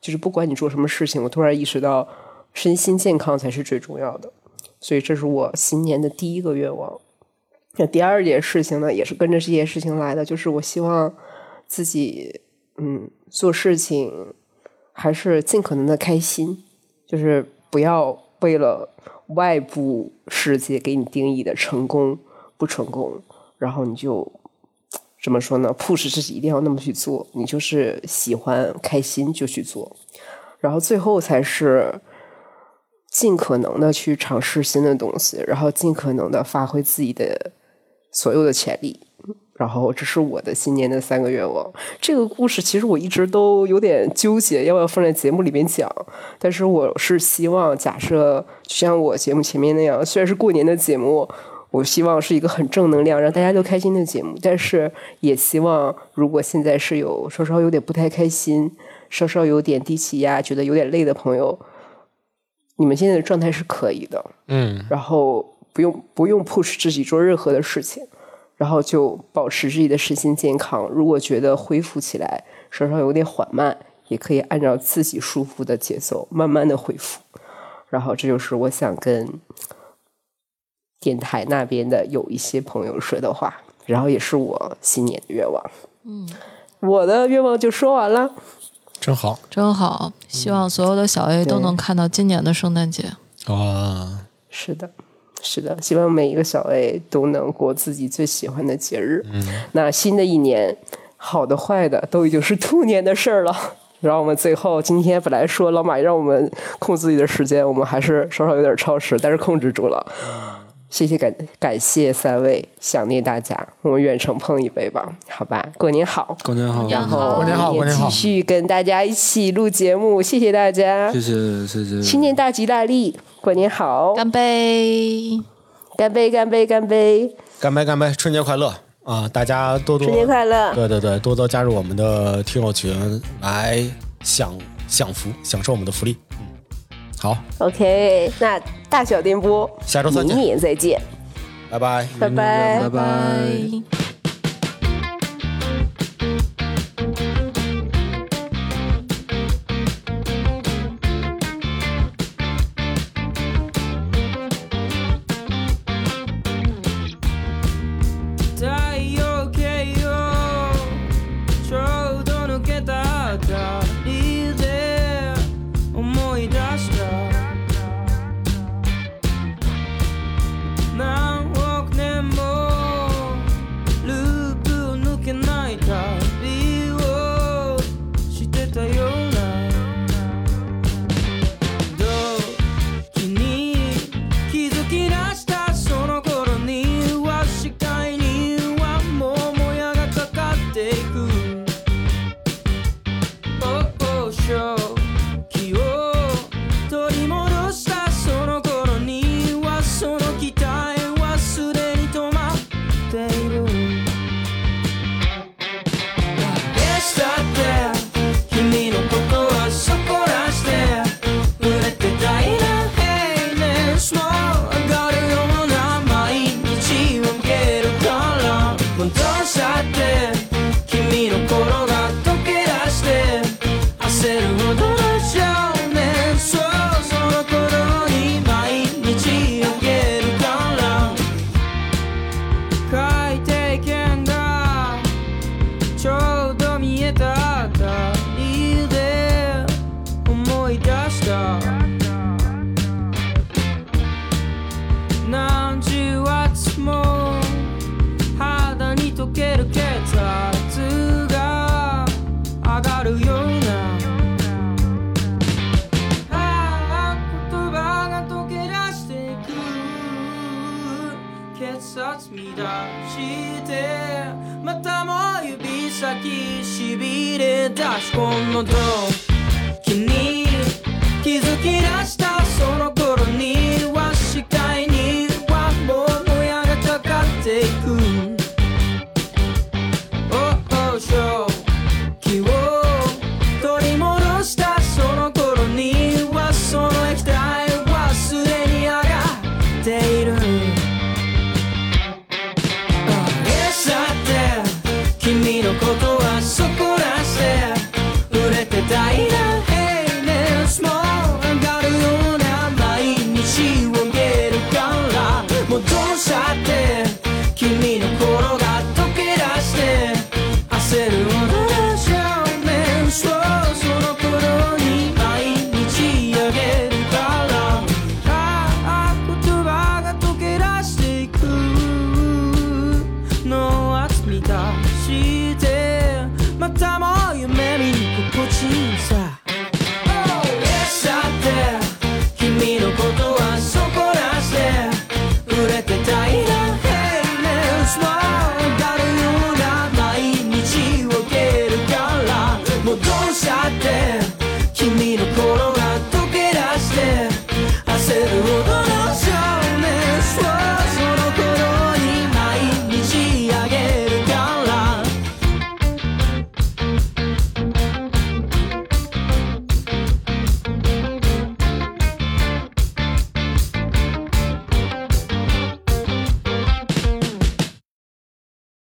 就是不管你做什么事情，我突然意识到身心健康才是最重要的，所以这是我新年的第一个愿望。那第二件事情呢，也是跟着这件事情来的，就是我希望自己，嗯，做事情还是尽可能的开心，就是不要为了外部世界给你定义的成功不成功，然后你就怎么说呢？push 自己一定要那么去做，你就是喜欢开心就去做，然后最后才是尽可能的去尝试新的东西，然后尽可能的发挥自己的。所有的潜力，然后这是我的新年的三个愿望。这个故事其实我一直都有点纠结，要不要放在节目里面讲。但是我是希望，假设就像我节目前面那样，虽然是过年的节目，我希望是一个很正能量，让大家都开心的节目。但是也希望，如果现在是有稍稍有点不太开心，稍稍有点低气压，觉得有点累的朋友，你们现在的状态是可以的。嗯，然后。不用不用 push 自己做任何的事情，然后就保持自己的身心健康。如果觉得恢复起来稍稍有点缓慢，也可以按照自己舒服的节奏慢慢的恢复。然后这就是我想跟电台那边的有一些朋友说的话，然后也是我新年的愿望。嗯，我的愿望就说完了，真好，真好。希望所有的小 A 都能看到今年的圣诞节。啊，是的。是的，希望每一个小 A 都能过自己最喜欢的节日。嗯，那新的一年，好的坏的都已经是兔年的事儿了。然后我们最后，今天本来说老马让我们控制自己的时间，我们还是稍稍有点超时，但是控制住了。谢谢感感谢三位，想念大家，我们远程碰一杯吧，好吧？过年好，过年好，然后过年好，过年好，继续跟大家一起录节目，谢谢大家，谢谢谢谢，新年大吉大利，过年好，干杯，干杯，干杯，干杯，干杯，干杯，春节快乐啊！大家多多春节快乐，对对对，多多加入我们的听友群来享享福，享受我们的福利。嗯好，OK，那大小电波，下周三明年再见，拜拜。拜拜拜拜。